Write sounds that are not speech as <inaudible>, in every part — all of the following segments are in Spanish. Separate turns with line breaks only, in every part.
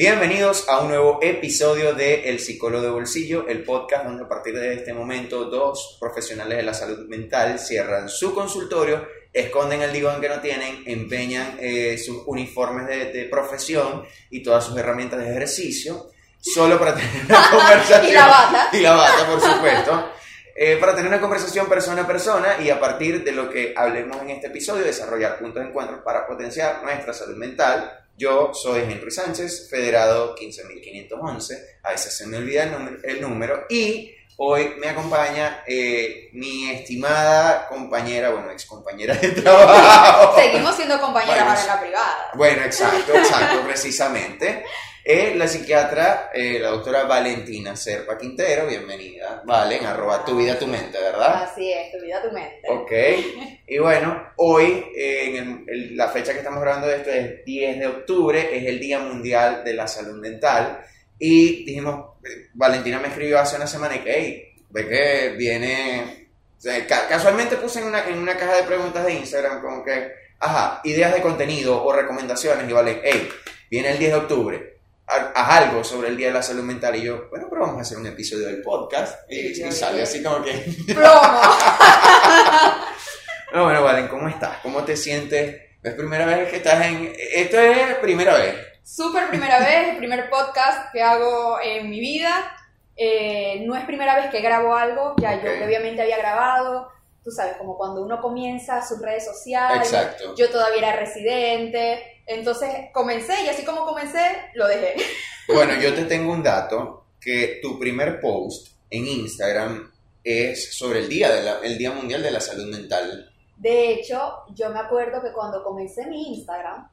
Bienvenidos a un nuevo episodio de El Psicólogo de Bolsillo, el podcast donde a partir de este momento dos profesionales de la salud mental cierran su consultorio, esconden el diván que no tienen, empeñan eh, sus uniformes de, de profesión y todas sus herramientas de ejercicio, solo para tener una conversación. <laughs>
Y la bata. <laughs>
Y la bata, por supuesto. Eh, para tener una conversación persona a persona y a partir de lo que hablemos en este episodio, desarrollar puntos de encuentro para potenciar nuestra salud mental. Yo soy Henry Sánchez, federado 15.511, a veces se me olvida el número, el número y hoy me acompaña eh, mi estimada compañera, bueno, ex compañera de trabajo.
Seguimos siendo compañeras
Bueno,
en la privada.
Bueno, exacto, exacto, precisamente. Eh, la psiquiatra, eh, la doctora Valentina Serpa Quintero, bienvenida. Valen, arroba tu vida, tu mente, ¿verdad?
Así es, tu vida, tu mente.
Ok, y bueno, hoy, eh, en el- el- la fecha que estamos grabando de esto es 10 de octubre, es el Día Mundial de la Salud Mental. Y dijimos, Valentina me escribió hace una semana y que, hey, ve que viene. o sea, ca- casualmente puse en una, en una caja de preguntas de Instagram como que, ajá, ideas de contenido o recomendaciones. Y vale, hey, viene el 10 de octubre. Ha- Haz algo sobre el Día de la Salud Mental. Y yo, bueno, pero vamos a hacer un episodio del podcast. Y, y
yo
sale así como que. <laughs>
Promo. <laughs>
No, bueno, Valen, ¿cómo estás? ¿Cómo te sientes? ¿Es primera vez que estás en...? Esto es primera vez.
Súper primera vez, el primer podcast que hago en mi vida. Eh, no es primera vez que grabo algo, ya yo
Ok.
previamente había grabado. Tú sabes, como cuando uno comienza sus redes sociales.
Exacto.
Yo todavía era residente. Entonces comencé y así como comencé, lo dejé. <laughs>
Bueno, yo te tengo un dato que tu primer post en Instagram es sobre el Día, de la- el día Mundial de la Salud Mental.
De hecho, yo me acuerdo que cuando comencé mi Instagram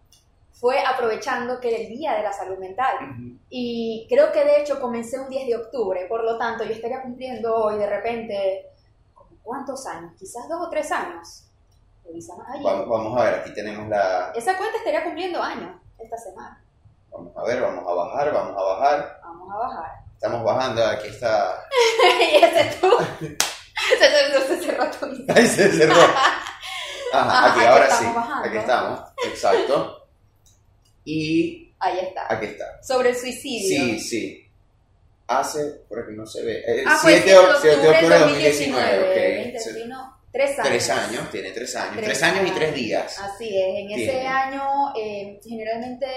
fue aprovechando que era el Día de la Salud Mental. Y creo que de hecho comencé un 10 de octubre, por lo tanto yo estaría cumpliendo hoy de repente, ¿como ¿cuántos años? Quizás dos o tres años. Revisamos allí.
Vamos, vamos a ver, aquí tenemos la...
Esa cuenta estaría cumpliendo años esta semana.
Vamos a ver, vamos a bajar, vamos a bajar.
Vamos a bajar.
Estamos bajando, aquí está... <laughs>
y ese tú. <laughs> se, se, cerró tu. <laughs>
Ahí se cerró. Ajá,
Ajá,
aquí
aquí
ahora
estamos
sí.
bajando.
Aquí estamos, exacto. Y
Ahí está.
aquí está.
Sobre el suicidio.
Sí, sí. Hace, por aquí no se ve. Eh,
Ah, el
7
7
de 7 de octubre de 2019,
2019.
ok.
20,
Se-
21, tres años.
Tres años, tiene tres años. Tres,
Tres
años y tres días.
Así es, en ese año eh, generalmente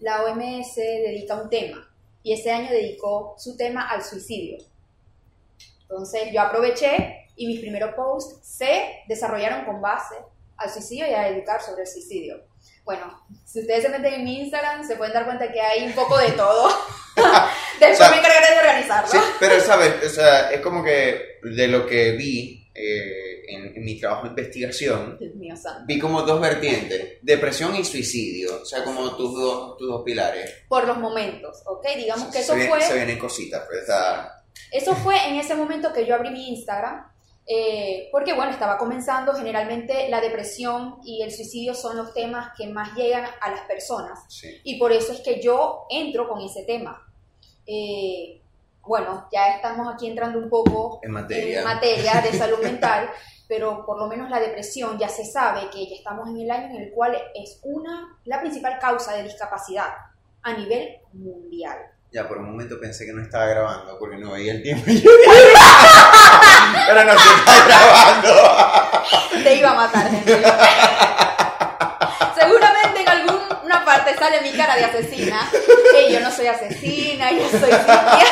la OMS dedica un tema y ese año dedicó su tema al suicidio. Entonces yo aproveché y mis primeros posts se desarrollaron con base al suicidio y a educar sobre el suicidio. Bueno, si ustedes se meten en mi Instagram se pueden dar cuenta que hay un poco de todo. <laughs> Después
O sea,
me encargaré de organizarlo.
Sí, pero sabes, o sea, es como que de lo que vi eh, en, en mi trabajo de investigación,
mío
vi como dos vertientes, depresión y suicidio, o sea, como tus dos, tus dos pilares.
Por los momentos, ¿ok? Digamos que
se,
eso
vienen-
fue...
se vienen cositas, pero está...
Eso fue en ese momento que yo abrí mi Instagram, eh, porque bueno, estaba comenzando, generalmente la depresión y el suicidio son los temas que más llegan a las personas,
Sí.
y por eso es que yo entro con ese tema. Eh, bueno, ya estamos aquí entrando un poco
En materia.
en materia de salud mental, <laughs> pero por lo menos la depresión ya se sabe que ya estamos en el año en el cual es una, la principal causa de discapacidad a nivel mundial.
Ya, por un momento pensé que no estaba grabando porque no veía el tiempo. y <laughs> yo- Pero no se está grabando.
Te iba a matar, Henry. <laughs> Parte sale mi cara de asesina. Y yo no soy asesina, yo soy <laughs> psiquiatra.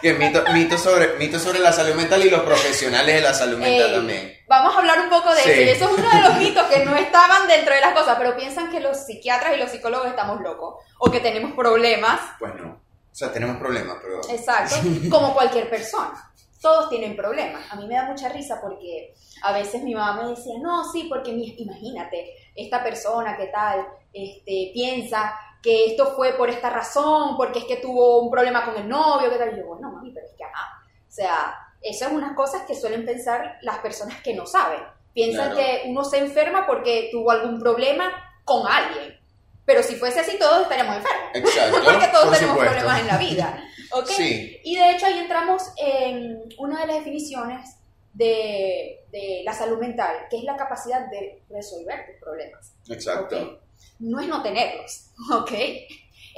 Que mito, mito, sobre, mito sobre la salud mental y los profesionales de la salud mental
Ey,
también.
Vamos a hablar un poco de
Sí.
eso. Eso es uno de los <laughs> mitos que no estaban dentro de las cosas, pero piensan que los psiquiatras y los psicólogos estamos locos o que tenemos problemas.
Pues no. O sea, tenemos problemas, pero...
Exacto, <laughs> como cualquier persona. Todos tienen problemas. A mí me da mucha risa porque a veces mi mamá me decía, no, sí, porque mi- imagínate, esta persona que tal, este, piensa que esto fue por esta razón, porque es que tuvo un problema con el novio, que tal. Y yo, bueno, mami, pero es que, ajá. O sea, esas son unas cosas que suelen pensar las personas que no saben. Piensan
Claro.
que uno se enferma porque tuvo algún problema con alguien. Pero si fuese así, todos estaríamos enfermos.
Exacto. <laughs>
Porque todos
por
tenemos
supuesto.
problemas en la vida. ¿ok?
Sí.
Y de hecho ahí entramos en una de las definiciones de, de la salud mental, que es la capacidad de resolver tus problemas.
Exacto.
No es no tenerlos, <laughs> ¿ok?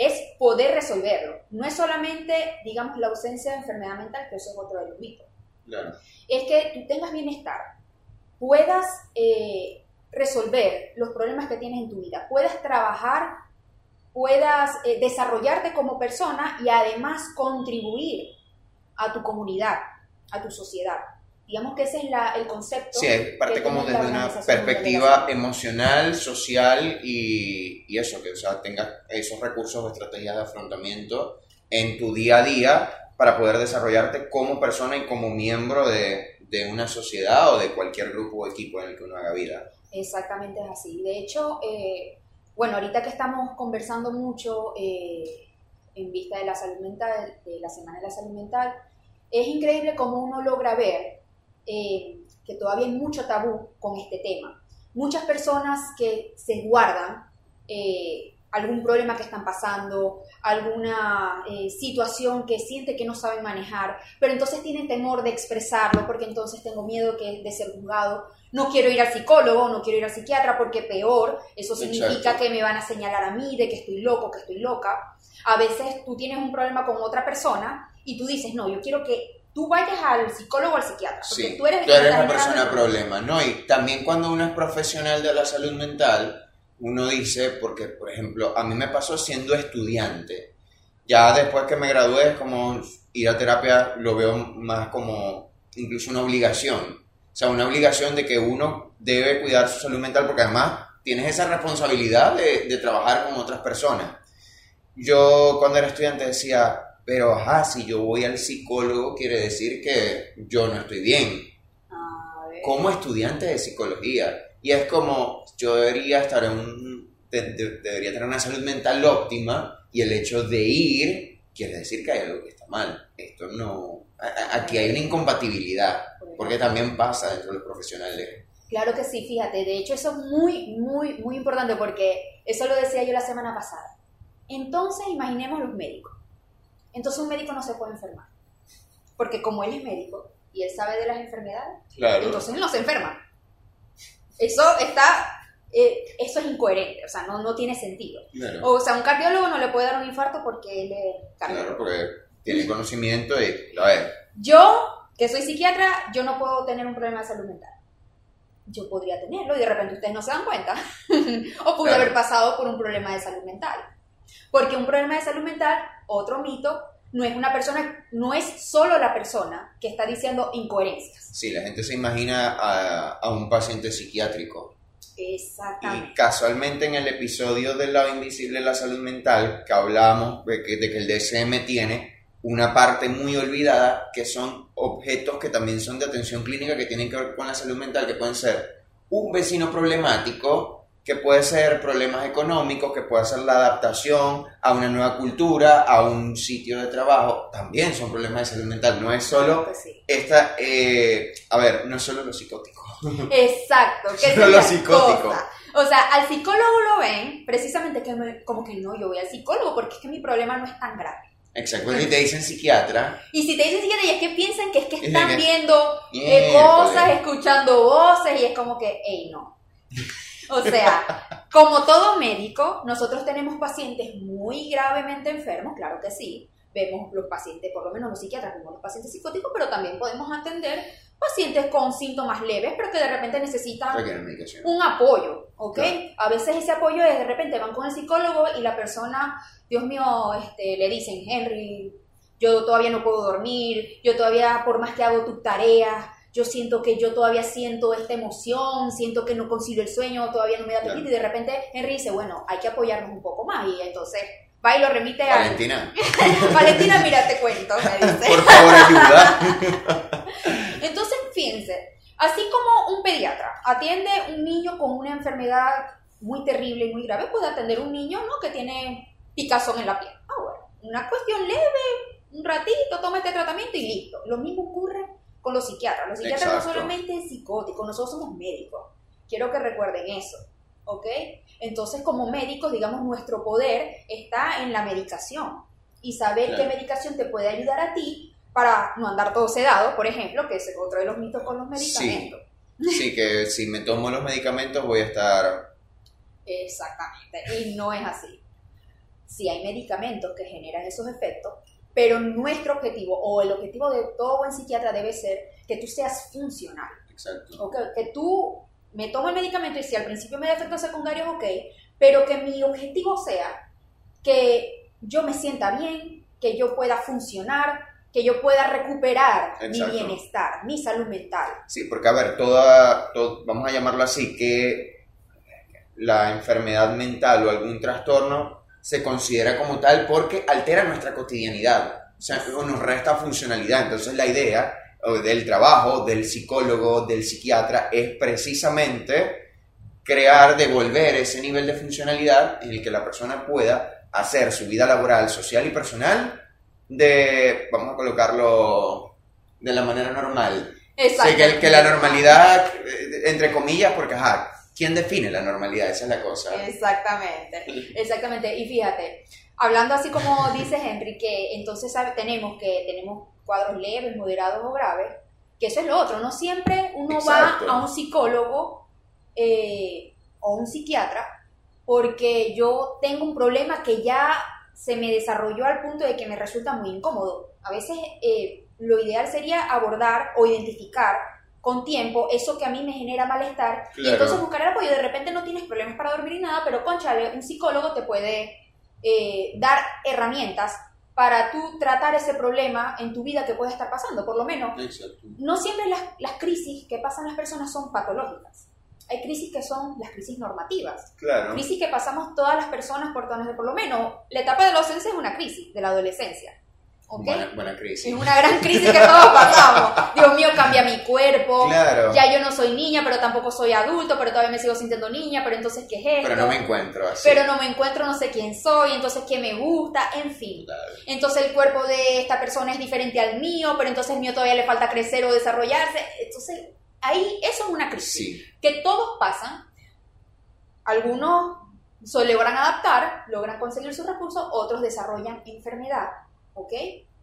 es poder resolverlo. No es solamente, digamos, la ausencia de enfermedad mental, que eso es otro de los mitos.
Claro.
Es que tú tengas bienestar, puedas eh, resolver los problemas que tienes en tu vida, puedas trabajar, puedas eh, desarrollarte como persona y además contribuir a tu comunidad, a tu sociedad. Digamos que ese es la, el concepto.
Sí, es parte como desde una
de
perspectiva
Salud.
emocional, social y, y eso, que o sea, tengas esos recursos o estrategias de afrontamiento en tu día a día para poder desarrollarte como persona y como miembro de, de una sociedad o de cualquier grupo o equipo en el que uno haga vida.
Exactamente es así. De hecho, eh, bueno, ahorita que estamos conversando mucho eh, en vista de la salud mental, de la Semana de la Salud Mental, es increíble cómo uno logra ver eh, que todavía hay mucho tabú con este tema. Muchas personas que se guardan eh, algún problema que están pasando, alguna eh, situación que siente que no saben manejar, pero entonces tienen temor de expresarlo porque entonces tengo miedo que, de ser juzgado. No quiero ir al psicólogo, no quiero ir al psiquiatra porque peor, eso significa
Exacto.
que me van a señalar a mí de que estoy loco, que estoy loca. A veces tú tienes un problema con otra persona y tú dices, no, yo quiero que tú vayas al psicólogo o al psiquiatra, porque
Sí,
tú eres,
tú la persona
el
problema, ¿no? Y también cuando uno es profesional de la salud mental, uno dice, porque por ejemplo, a mí me pasó siendo estudiante, ya después que me gradué es como ir a terapia, lo veo más como incluso una obligación, o sea, una obligación de que uno debe cuidar su salud mental porque además tienes esa responsabilidad de, de trabajar con otras personas. Yo cuando era estudiante decía, pero ajá, si yo voy al psicólogo quiere decir que yo no estoy bien como estudiante de psicología. Y es como, yo debería estar en un, de- de- debería tener una salud mental óptima y el hecho de ir quiere decir que hay algo que está mal. Esto no, a- a- aquí hay una incompatibilidad, porque también pasa dentro de los profesionales.
Claro que sí, fíjate, de hecho eso es muy, muy, muy importante porque eso lo decía yo la semana pasada. Entonces imaginemos los médicos. Entonces un médico no se puede enfermar. Porque como él es médico y él sabe de las enfermedades,
Claro.
entonces él no se enferma. Eso está, eh, eso es incoherente, o sea, no, no tiene sentido.
Claro,
O sea, un cardiólogo no le puede dar un infarto porque él es cardiólogo.
claro, porque tiene conocimiento y, a ver,
Yo, que soy psiquiatra, yo no puedo tener un problema de salud mental. Yo podría tenerlo y de repente ustedes no se dan cuenta. <laughs> o pude
Claro.
haber pasado por un problema de salud mental. Porque un problema de salud mental, otro mito, no es una persona, no es solo la persona que está diciendo incoherencias.
sí, la gente se imagina a, a un paciente psiquiátrico.
Exactamente.
Y casualmente en el episodio del lado invisible de la salud mental, que hablamos de que, de que el DSM tiene una parte muy olvidada, que son objetos que también son de atención clínica, que tienen que ver con la salud mental, que pueden ser un vecino problemático, que puede ser problemas económicos, que puede ser la adaptación a una nueva cultura, a un sitio de trabajo, también son problemas de salud mental, no es solo
Pues sí.
esta, eh, a ver, no es solo lo psicótico. <laughs>
Exacto. ¿qué
Solo
es
lo psicótico.
cosa? O sea, al psicólogo lo ven precisamente que me- como que no, yo voy al psicólogo porque es que mi problema no es tan grave.
Exacto, y te dicen psiquiatra,
Y si te dicen psiquiatra, y es que piensan que es que
Es <laughs>
están
que-
viendo eh, cosas, escuchando voces, y es como que, hey, no. O sea, como todo médico, nosotros tenemos pacientes muy gravemente enfermos, claro que sí. Vemos los pacientes, por lo menos los psiquiatras, vemos los pacientes psicóticos, pero también podemos atender pacientes con síntomas leves, pero que de repente necesitan un apoyo, ¿ok?
Claro.
A veces ese apoyo es de repente van con el psicólogo y la persona, Dios mío, este, le dicen, Henry, yo todavía no puedo dormir, yo todavía, por más que hago tus tareas, yo siento que yo todavía siento esta emoción, siento que no concilio el sueño, todavía no me da apetito,
Claro.
y de repente Henry dice, bueno, hay que apoyarnos un poco más, y entonces va y lo remite a...
Valentina, <laughs>
Valentina, mira, te cuento, me dice. <laughs>
por favor ayuda. <laughs>
Entonces, fíjense, así como un pediatra atiende un niño con una enfermedad muy terrible y muy grave, puede atender un niño ¿no? que tiene picazón en la piel. Ah, bueno, una cuestión leve, un ratito, toma este tratamiento y listo. Lo mismo ocurre con los psiquiatras. Los psiquiatras
Exacto.
no solamente psicóticos, nosotros somos médicos. Quiero que recuerden eso, ¿ok? Entonces, como médicos, digamos, nuestro poder está en la medicación y saber
Claro.
qué medicación te puede ayudar a ti para no andar todo sedado, por ejemplo, que es otro de los mitos con los medicamentos.
Sí, que si me tomo los medicamentos voy a estar...
Exactamente, y no es así. sí hay medicamentos que generan esos efectos, pero nuestro objetivo o el objetivo de todo buen psiquiatra debe ser que tú seas funcional.
Exacto.
¿ok? Que tú me tomo el medicamento y si al principio me da efectos secundarios, ok, pero que mi objetivo sea que yo me sienta bien, que yo pueda funcionar, que yo pueda recuperar mi bienestar, mi salud mental.
Sí, porque a ver, toda, to- vamos a llamarlo así, que la enfermedad mental o algún trastorno se considera como tal porque altera nuestra cotidianidad, o sea, nos resta funcionalidad. Entonces la idea del trabajo del psicólogo, del psiquiatra, es precisamente crear, devolver ese nivel de funcionalidad en el que la persona pueda hacer su vida laboral, social y personal de, vamos a colocarlo de la manera normal. Sí, que, que la normalidad, eh, entre comillas, porque, ajá, ¿quién define la normalidad? Esa es la cosa.
Exactamente, <laughs> exactamente. Y fíjate, hablando así como dice Henry, que entonces tenemos que tenemos cuadros leves, moderados o graves, que eso es lo otro. No siempre uno
Exacto.
va a un psicólogo eh, o un psiquiatra porque yo tengo un problema que ya se me desarrolló al punto de que me resulta muy incómodo. A veces eh, lo ideal sería abordar o identificar con tiempo eso que a mí me genera malestar y entonces buscar el apoyo. De repente no tienes problemas para dormir ni nada, pero conchale, un psicólogo te puede eh, dar herramientas para tú tratar ese problema en tu vida que puede estar pasando. Por lo menos,
Exacto.
no siempre las, las crisis que pasan las personas son patológicas. Hay crisis que son las crisis normativas.
Claro.
Crisis que pasamos todas las personas por por lo menos la etapa de la adolescencia es una crisis de la adolescencia. ¿Ok?
Buena, buena crisis.
Es una gran crisis que todos pasamos. Dios mío, cambia mi cuerpo.
Claro.
Ya yo no soy niña, pero tampoco soy adulto, pero todavía me sigo sintiendo niña, pero entonces, ¿qué es esto?
Pero no me encuentro así.
Pero no me encuentro, no sé quién soy, entonces, ¿qué me gusta? En fin.
Claro.
Entonces el cuerpo de esta persona es diferente al mío, pero entonces el mío todavía le falta crecer o desarrollarse. Entonces, ahí eso es una crisis.
Sí.
Que todos pasan. Algunos se logran adaptar, logran conseguir sus recursos, otros desarrollan enfermedad, ¿ok?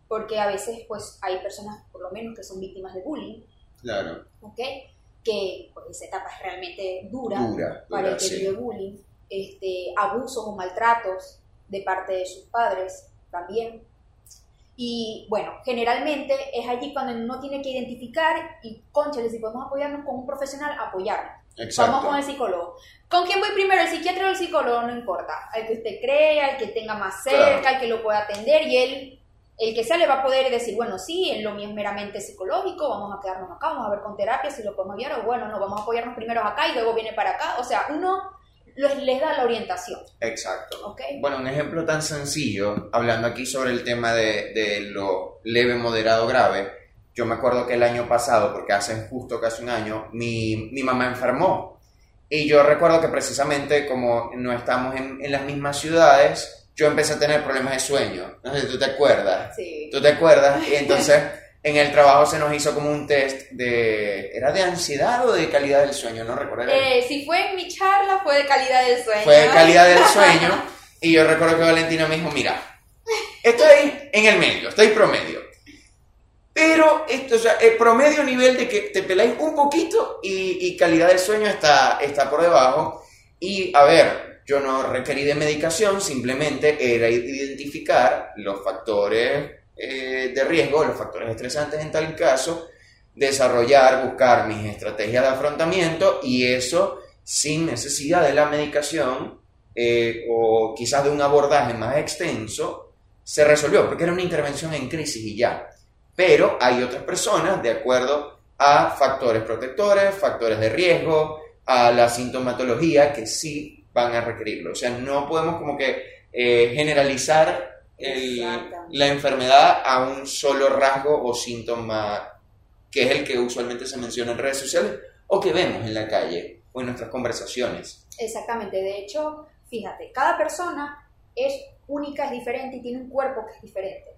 Porque a veces, pues, hay personas, por lo menos, que son víctimas de bullying,
Claro.
¿ok? Que pues, esa etapa es realmente dura,
Dura,
para el que
sí.
vive bullying, este, abusos o maltratos de parte de sus padres también. Y bueno, generalmente es allí cuando uno tiene que identificar y, conchale, si podemos apoyarnos con un profesional, apoyarnos.
Exacto.
Vamos con el psicólogo. ¿Con quién voy primero? ¿El psiquiatra o el psicólogo? No importa. Al que usted crea, al que tenga más cerca,
Claro.
al que lo pueda atender y él, el que sea, le va a poder decir, bueno, sí, en lo mío es meramente psicológico, vamos a quedarnos acá, vamos a ver con terapia si lo podemos guiar o bueno, no, vamos a apoyarnos primero acá y luego viene para acá. O sea, uno los- les da la orientación,
Exacto.
¿ok?
Bueno, un ejemplo tan sencillo, hablando aquí sobre el tema de, de lo leve, moderado, grave. Yo me acuerdo que el año pasado, porque hace justo casi un año, mi, mi mamá enfermó. Y yo recuerdo que precisamente como no estamos en, en las mismas ciudades, yo empecé a tener problemas de sueño. No sé si tú te acuerdas.
Sí.
¿Tú te acuerdas? Y entonces en el trabajo se nos hizo como un test de... ¿Era de ansiedad o de calidad del sueño? No recuerdo.
Eh, si fue en mi charla, fue de calidad del sueño.
Fue de calidad del sueño. Y yo recuerdo que Valentina me dijo, mira, estoy en el medio, estoy promedio. Pero esto, o el promedio nivel de que te peláis un poquito y, y calidad del sueño está, está por debajo. Y a ver, yo no requerí de medicación, simplemente era identificar los factores eh, de riesgo, los factores estresantes en tal caso, desarrollar, buscar mis estrategias de afrontamiento y eso sin necesidad de la medicación eh, o quizás de un abordaje más extenso, se resolvió, porque era una intervención en crisis y ya. Pero hay otras personas, de acuerdo a factores protectores, factores de riesgo, a la sintomatología, que sí van a requerirlo. O sea, no podemos como que eh, generalizar el- la enfermedad a un solo rasgo o síntoma que es el que usualmente se menciona en redes sociales o que vemos en la calle o en nuestras conversaciones.
Exactamente, de hecho, fíjate, cada persona es única, es diferente y tiene un cuerpo que es diferente.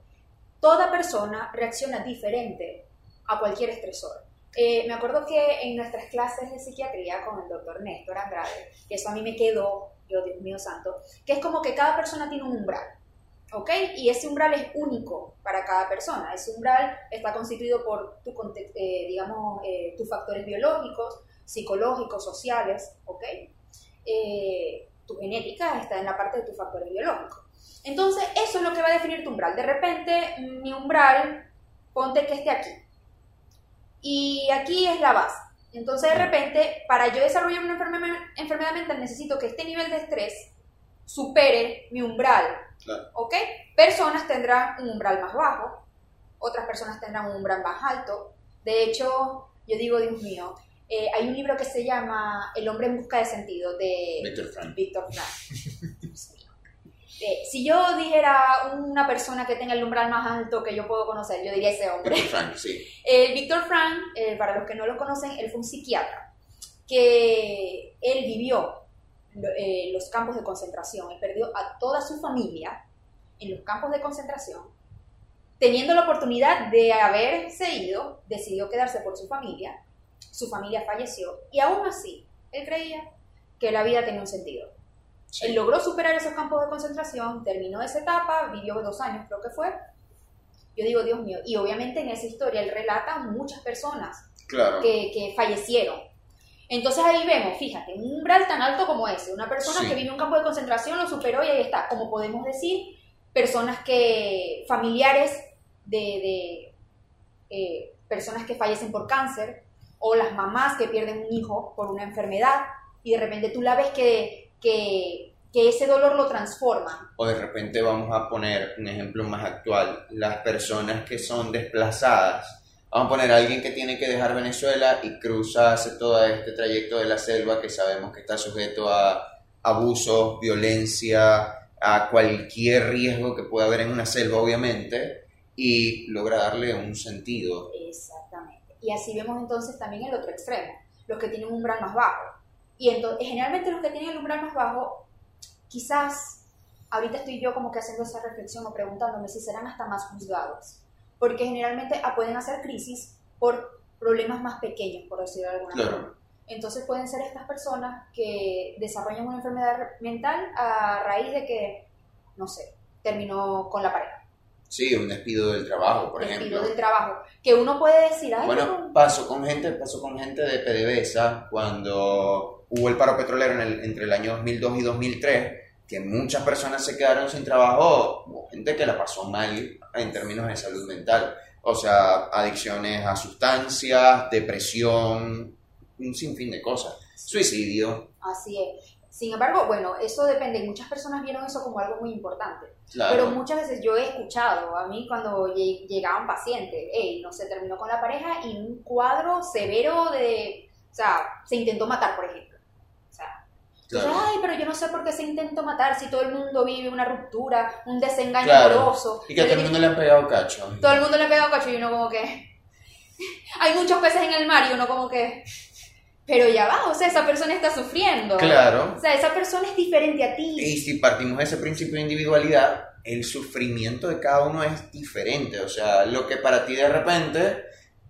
Toda persona reacciona diferente a cualquier estresor. Eh, me acuerdo que en nuestras clases de psiquiatría con el doctor Néstor Andrade, que eso a mí me quedó, yo Dios mío santo, que es como que cada persona tiene un umbral, ¿ok? Y ese umbral es único para cada persona. Ese umbral está constituido por, tu, eh, digamos, eh, tus factores biológicos, psicológicos, sociales, ¿ok? Eh, tu genética está en la parte de tus factores biológicos. Entonces, eso es lo que va a definir tu umbral. De repente, mi umbral, ponte que esté aquí. Y aquí es la base. Entonces, de repente, para yo desarrollar una enfermedad mental, necesito que este nivel de estrés supere mi umbral. ¿Ok? Personas tendrán un umbral más bajo, otras personas tendrán un umbral más alto. De hecho, yo digo, Dios mío, eh, hay un libro que se llama El hombre en busca de sentido de Víctor Frank. <laughs> Eh, si yo dijera una persona que tenga el umbral más alto que yo puedo conocer, yo diría ese hombre.
Víctor Frank, sí. <laughs>
Eh, Víctor Frank, para los que no lo conocen, él fue un psiquiatra que él vivió los campos de concentración, él perdió a toda su familia en los campos de concentración, teniendo la oportunidad de haberse ido, decidió quedarse por su familia, su familia falleció y aún así él creía que la vida tenía un sentido. Él logró superar esos campos de concentración, terminó esa etapa, vivió dos años creo que fue. Yo digo, Dios mío, y obviamente en esa historia él relata muchas personas que, fallecieron. Entonces ahí vemos, fíjate, un umbral tan alto como ese, una persona que vivió un campo de concentración lo superó y ahí está, como podemos decir, personas que, familiares de, eh, personas que fallecen por cáncer, o las mamás que pierden un hijo por una enfermedad, y de repente tú la ves que que, ese dolor lo transforma.
O de repente vamos a poner un ejemplo más actual, las personas que son desplazadas. Vamos a poner a alguien que tiene que dejar Venezuela y cruza hace todo este trayecto de la selva que sabemos que está sujeto a abusos, violencia, a cualquier riesgo que pueda haber en una selva, obviamente, y logra darle un sentido.
Exactamente. Y así vemos entonces también el otro extremo, los que tienen un umbral más bajo y entonces, generalmente los que tienen el umbral más bajo, quizás ahorita estoy yo como que haciendo esa reflexión o preguntándome si serán hasta más juzgados, porque generalmente pueden hacer crisis por problemas más pequeños, por decirlo de alguna forma. Entonces pueden ser estas personas que desarrollan una enfermedad mental a raíz de que, no sé, terminó con la pareja
Sí, un despido del trabajo, por ejemplo.
Despido del trabajo. Que uno puede decir, Ay,
Bueno, pasó con gente, pasó con gente de PDVSA cuando hubo el paro petrolero en el, entre el año 2002 y 2003, que muchas personas se quedaron sin trabajo, gente que la pasó mal en términos de salud mental. O sea, adicciones a sustancias, depresión, un sinfín de cosas. Suicidio.
Así es. Sin embargo, bueno, eso depende. Muchas personas vieron eso como algo muy importante. Pero muchas veces yo he escuchado, a mí cuando llegaban pacientes, hey, no se terminó con la pareja y un cuadro severo de, o sea, se intentó matar, por ejemplo. Ay, pero yo no sé por qué se intentó matar si todo el mundo vive una ruptura, un desengaño amoroso.
Y que a todo el mundo le han pegado cacho.
Todo el mundo le ha pegado cacho y uno como que... <laughs> Hay muchos peces en el mar y uno como que pero ya va, o sea, esa persona está sufriendo.
Claro.
O sea, esa persona es diferente a ti.
Y si partimos de ese principio de individualidad, el sufrimiento de cada uno es diferente. O sea, lo que para ti de repente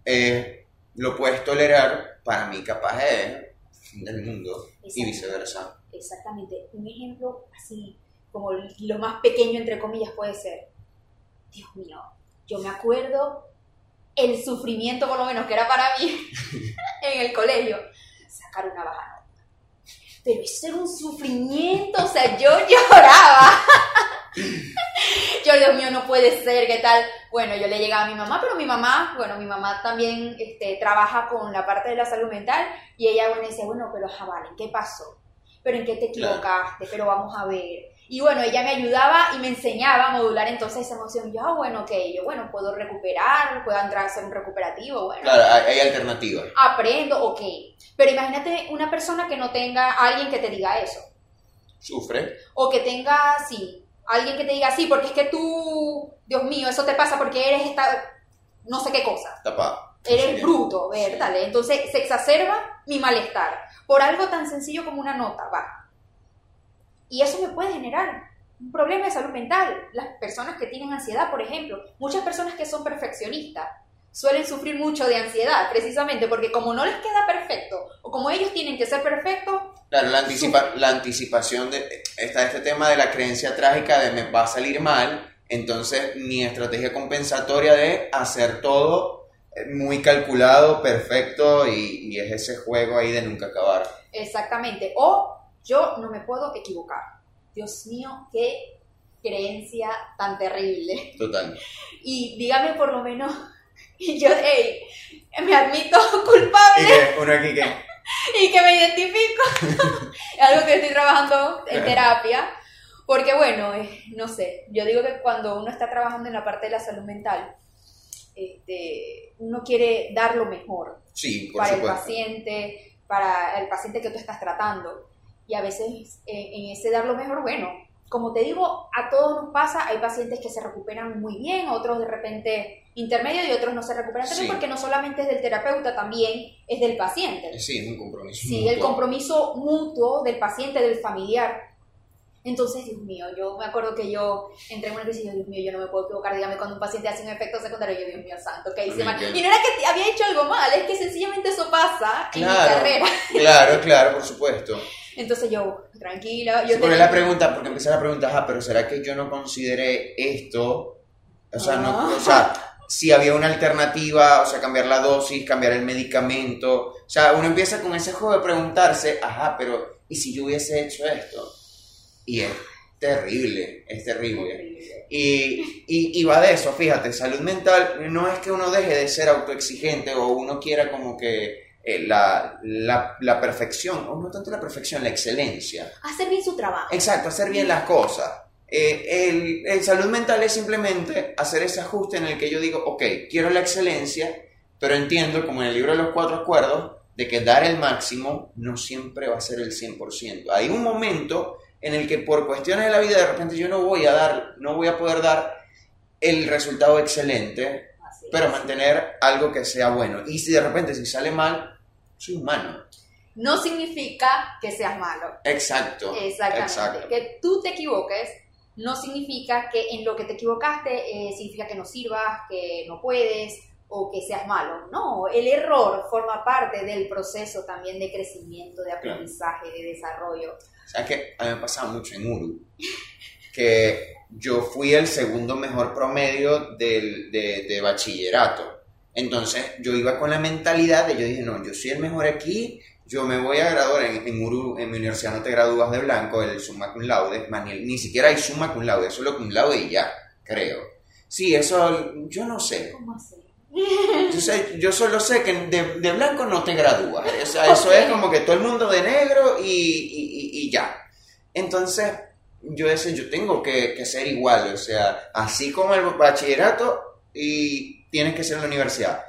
eh, lo puedes tolerar, para mí capaz es fin del mundo y viceversa.
Exactamente. Un ejemplo así, como lo más pequeño, entre comillas, puede ser, Dios mío, yo me acuerdo el sufrimiento, por lo menos, que era para mí <laughs> en el colegio sacar una baja nota. Pero eso era un sufrimiento, o sea, yo <laughs> lloraba. Dios mío, no puede ser, ¿qué tal? Bueno, yo le llegaba a mi mamá, pero mi mamá, bueno, mi mamá también este, trabaja con la parte de la salud mental y ella, bueno, decía, bueno, pero Jabal, ¿qué pasó? ¿Pero en qué te equivocaste? Pero vamos a ver. Y bueno, ella me ayudaba y me enseñaba a modular entonces esa emoción. Yo, ah, bueno, ok, yo, bueno, puedo recuperar, puedo entrar a hacer un recuperativo, bueno.
Claro, hay, alternativas.
Aprendo, ok. Pero imagínate una persona que no tenga alguien que te diga eso.
Sufre.
O que tenga, sí, alguien que te diga, sí, porque es que tú, Dios mío, eso te pasa porque eres esta, no sé qué cosa.
Tapa.
Eres bruto, ¿verdad? Entonces se exacerba mi malestar por algo tan sencillo como una nota, va y eso me puede generar un problema de salud mental. Las personas que tienen ansiedad, por ejemplo, muchas personas que son perfeccionistas suelen sufrir mucho de ansiedad, precisamente porque como no les queda perfecto, o como ellos tienen que ser perfectos...
Claro, la, la anticipación de está este tema de la creencia trágica de me va a salir mal, entonces mi estrategia compensatoria de hacer todo eh, muy calculado, perfecto, y, y es ese juego ahí de nunca acabar.
Exactamente. O yo no me puedo equivocar. Dios mío, qué creencia tan terrible.
Total.
Y dígame por lo menos, <laughs> y yo, hey, me admito <laughs> culpable.
Y que uno aquí que... <laughs>
y que me identifico. es algo que estoy trabajando en terapia. Porque bueno, eh, no sé, yo digo que cuando uno está trabajando en la parte de la salud mental, este, uno quiere dar lo mejor
Sí, por
para el
supuesto.
paciente, para el paciente que tú estás tratando. Y a veces eh, en ese dar lo mejor, bueno, como te digo, a todos nos pasa, hay pacientes que se recuperan muy bien, otros de repente intermedio y otros no se recuperan también
Sí.
porque no solamente es del terapeuta, también es del paciente.
Sí, es un compromiso.
Sí, el compromiso mutuo del paciente, del familiar. Entonces, Dios mío, yo me acuerdo que yo entré en una crisis y yo, Dios mío, yo no me puedo equivocar. Dígame cuando un paciente hace un efecto secundario, yo, Dios mío, santo, ¿qué hice mal? Y no era que había hecho algo mal, es que sencillamente eso pasa en mi
Claro.
carrera.
Claro, claro, por supuesto.
Entonces yo, tranquila, yo
Sí, porque la pregunta, porque empieza la pregunta, ah, pero ¿será que yo no consideré esto? O sea, no,
Ah.
o sea, si había una alternativa, o sea, cambiar la dosis, cambiar el medicamento. O sea, uno empieza con ese juego de preguntarse, ajá, pero ¿y si yo hubiese hecho esto? Y es terrible, es terrible. Y, y, y va de eso, fíjate, salud mental no es que uno deje de ser autoexigente o uno quiera como que eh, la, la, la perfección, o no tanto la perfección, la excelencia.
Hacer bien su trabajo.
Exacto, hacer bien las cosas. Eh, el, el salud mental es simplemente hacer ese ajuste en el que yo digo, ok, quiero la excelencia, pero entiendo, como en el libro de los cuatro acuerdos, de que dar el máximo no siempre va a ser el 100%. Hay un momento en el que por cuestiones de la vida de repente yo no voy a dar, no voy a poder dar el resultado excelente, pero mantener algo que sea bueno. Y si de repente si sale mal, soy humano.
No significa que seas malo.
Exacto.
Exactamente.
Exacto.
Que tú te equivoques no significa que en lo que te equivocaste eh, significa que no sirvas, que no puedes o que seas malo. No, el error forma parte del proceso también de crecimiento, de aprendizaje, de desarrollo.
¿Sabes qué? A mí me pasaba mucho en Uru. Que yo fui el segundo mejor promedio del, de, de bachillerato. Entonces yo iba con la mentalidad de, yo dije, no, yo soy el mejor aquí, yo me voy a graduar en, en Uru, en mi universidad no te gradúas de blanco, el summa cum laude, ni, ni siquiera hay summa cum laude, solo cum laude y ya, creo. Sí, eso, yo no sé.
¿Cómo así?
Yo, sé- yo solo sé que de, de blanco no te gradúas. O sea, <laughs> eso es como que todo el mundo de negro y, y- y- y ya. Entonces, yo decía, yo tengo que, que ser igual. O sea, así como el bachillerato y tienes que ser en la universidad.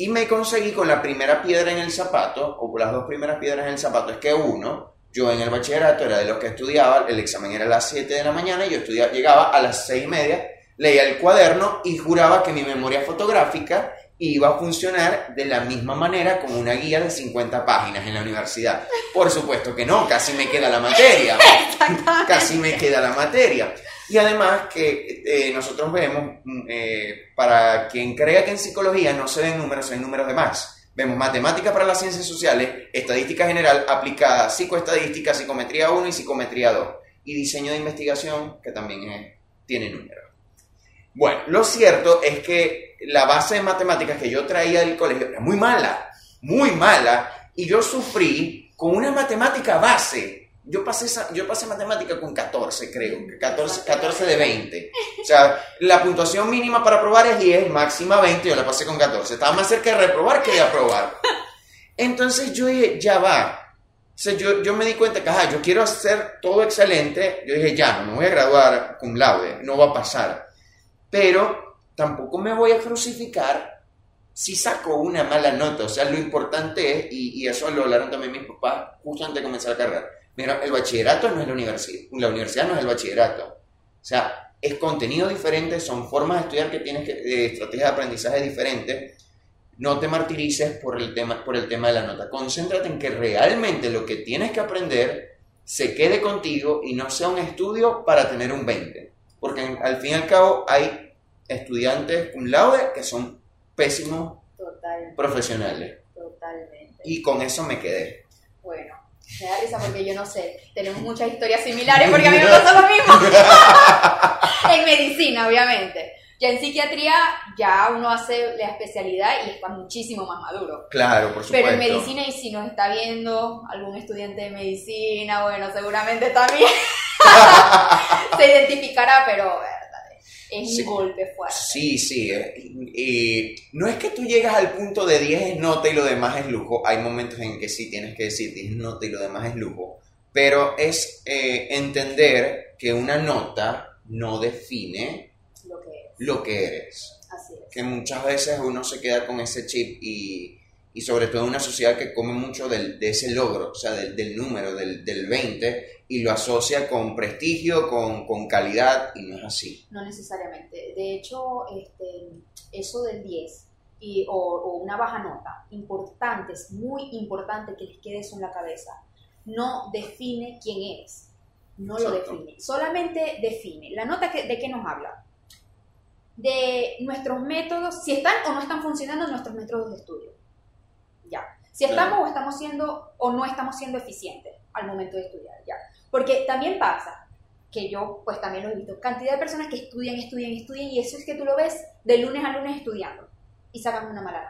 Y me conseguí con la primera piedra en el zapato, o con las dos primeras piedras en el zapato, es que uno, yo en el bachillerato era de los que estudiaba, el examen era a las 7 de la mañana y yo estudiaba, llegaba a las 6 y media, leía el cuaderno y juraba que mi memoria fotográfica iba a funcionar de la misma manera como una guía de 50 páginas en la universidad. Por supuesto que no, casi me queda la materia. <laughs> casi me queda la materia. Y además que eh, nosotros vemos, mm, eh, para quien crea que en psicología no se ven números, se ven números de más. Vemos matemática para las ciencias sociales, estadística general aplicada, psicoestadística, psicometría 1 y psicometría 2. Y diseño de investigación, que también tiene números. Bueno, lo cierto es que la base de matemáticas que yo traía del colegio era muy mala, muy mala, y yo sufrí con una matemática base. Yo pasé, esa- yo pasé matemática con 14, creo, 14, 14 de 20. O sea, la puntuación mínima para aprobar es 10, máxima 20, yo la pasé con 14. Estaba más cerca de reprobar que de aprobar. Entonces yo dije, ya va. O sea, yo, yo me di cuenta que, ajá, yo quiero hacer todo excelente. Yo dije, ya, no me voy a graduar cum laude, no va a pasar. Pero tampoco me voy a crucificar si saco una mala nota. O sea, lo importante es, y, y eso lo hablaron también mis papás justo antes de comenzar la carrera. El bachillerato no es la universidad. La universidad no es el bachillerato. O sea, es contenido diferente, son formas de estudiar que tienes que, de estrategias de aprendizaje diferentes. No te martirices por el, tema, por el tema de la nota. Concéntrate en que realmente lo que tienes que aprender se quede contigo y no sea un estudio para tener un 20. Porque en- al fin y al cabo hay estudiantes cum laude que son pésimos
Total,
profesionales.
totalmente.
Y con eso me quedé.
Bueno, me da risa porque yo no sé, tenemos muchas historias similares porque a mí me pasó lo mismo. <laughs> en medicina, obviamente. Ya en psiquiatría ya uno hace la especialidad y está muchísimo más maduro.
Claro, por supuesto.
Pero en medicina, y si nos está viendo algún estudiante de medicina, bueno, seguramente también <laughs> <laughs> se identificará, pero verdad, es
Sí.
un golpe fuerte.
Sí, sí. eh, Y no es que tú llegas al punto de 10 es nota y lo demás es lujo. Hay momentos en que sí tienes que decir 10 es nota y lo demás es lujo. Pero es eh, entender que una nota no define
Lo que es.
lo que eres.
Así es.
Que muchas veces uno se queda con ese chip y, y sobre todo en una sociedad que come mucho del- de ese logro, o sea, del, del número, del, del 20, y lo asocia con prestigio, con, con calidad, y no es así.
No necesariamente. De hecho, este, eso del 10 y, o, o una baja nota, importante, es muy importante que les quede eso en la cabeza. No define quién eres. No lo define. Solamente define. La nota que, de qué nos habla. De nuestros métodos, si están o no están funcionando nuestros métodos de estudio. Ya. Si
Claro.
estamos o estamos siendo o no estamos siendo eficientes al momento de estudiar. Ya. Porque también pasa que yo pues también lo he visto, cantidad de personas que estudian, estudian, estudian y eso es que tú lo ves de lunes a lunes estudiando y sacan una mala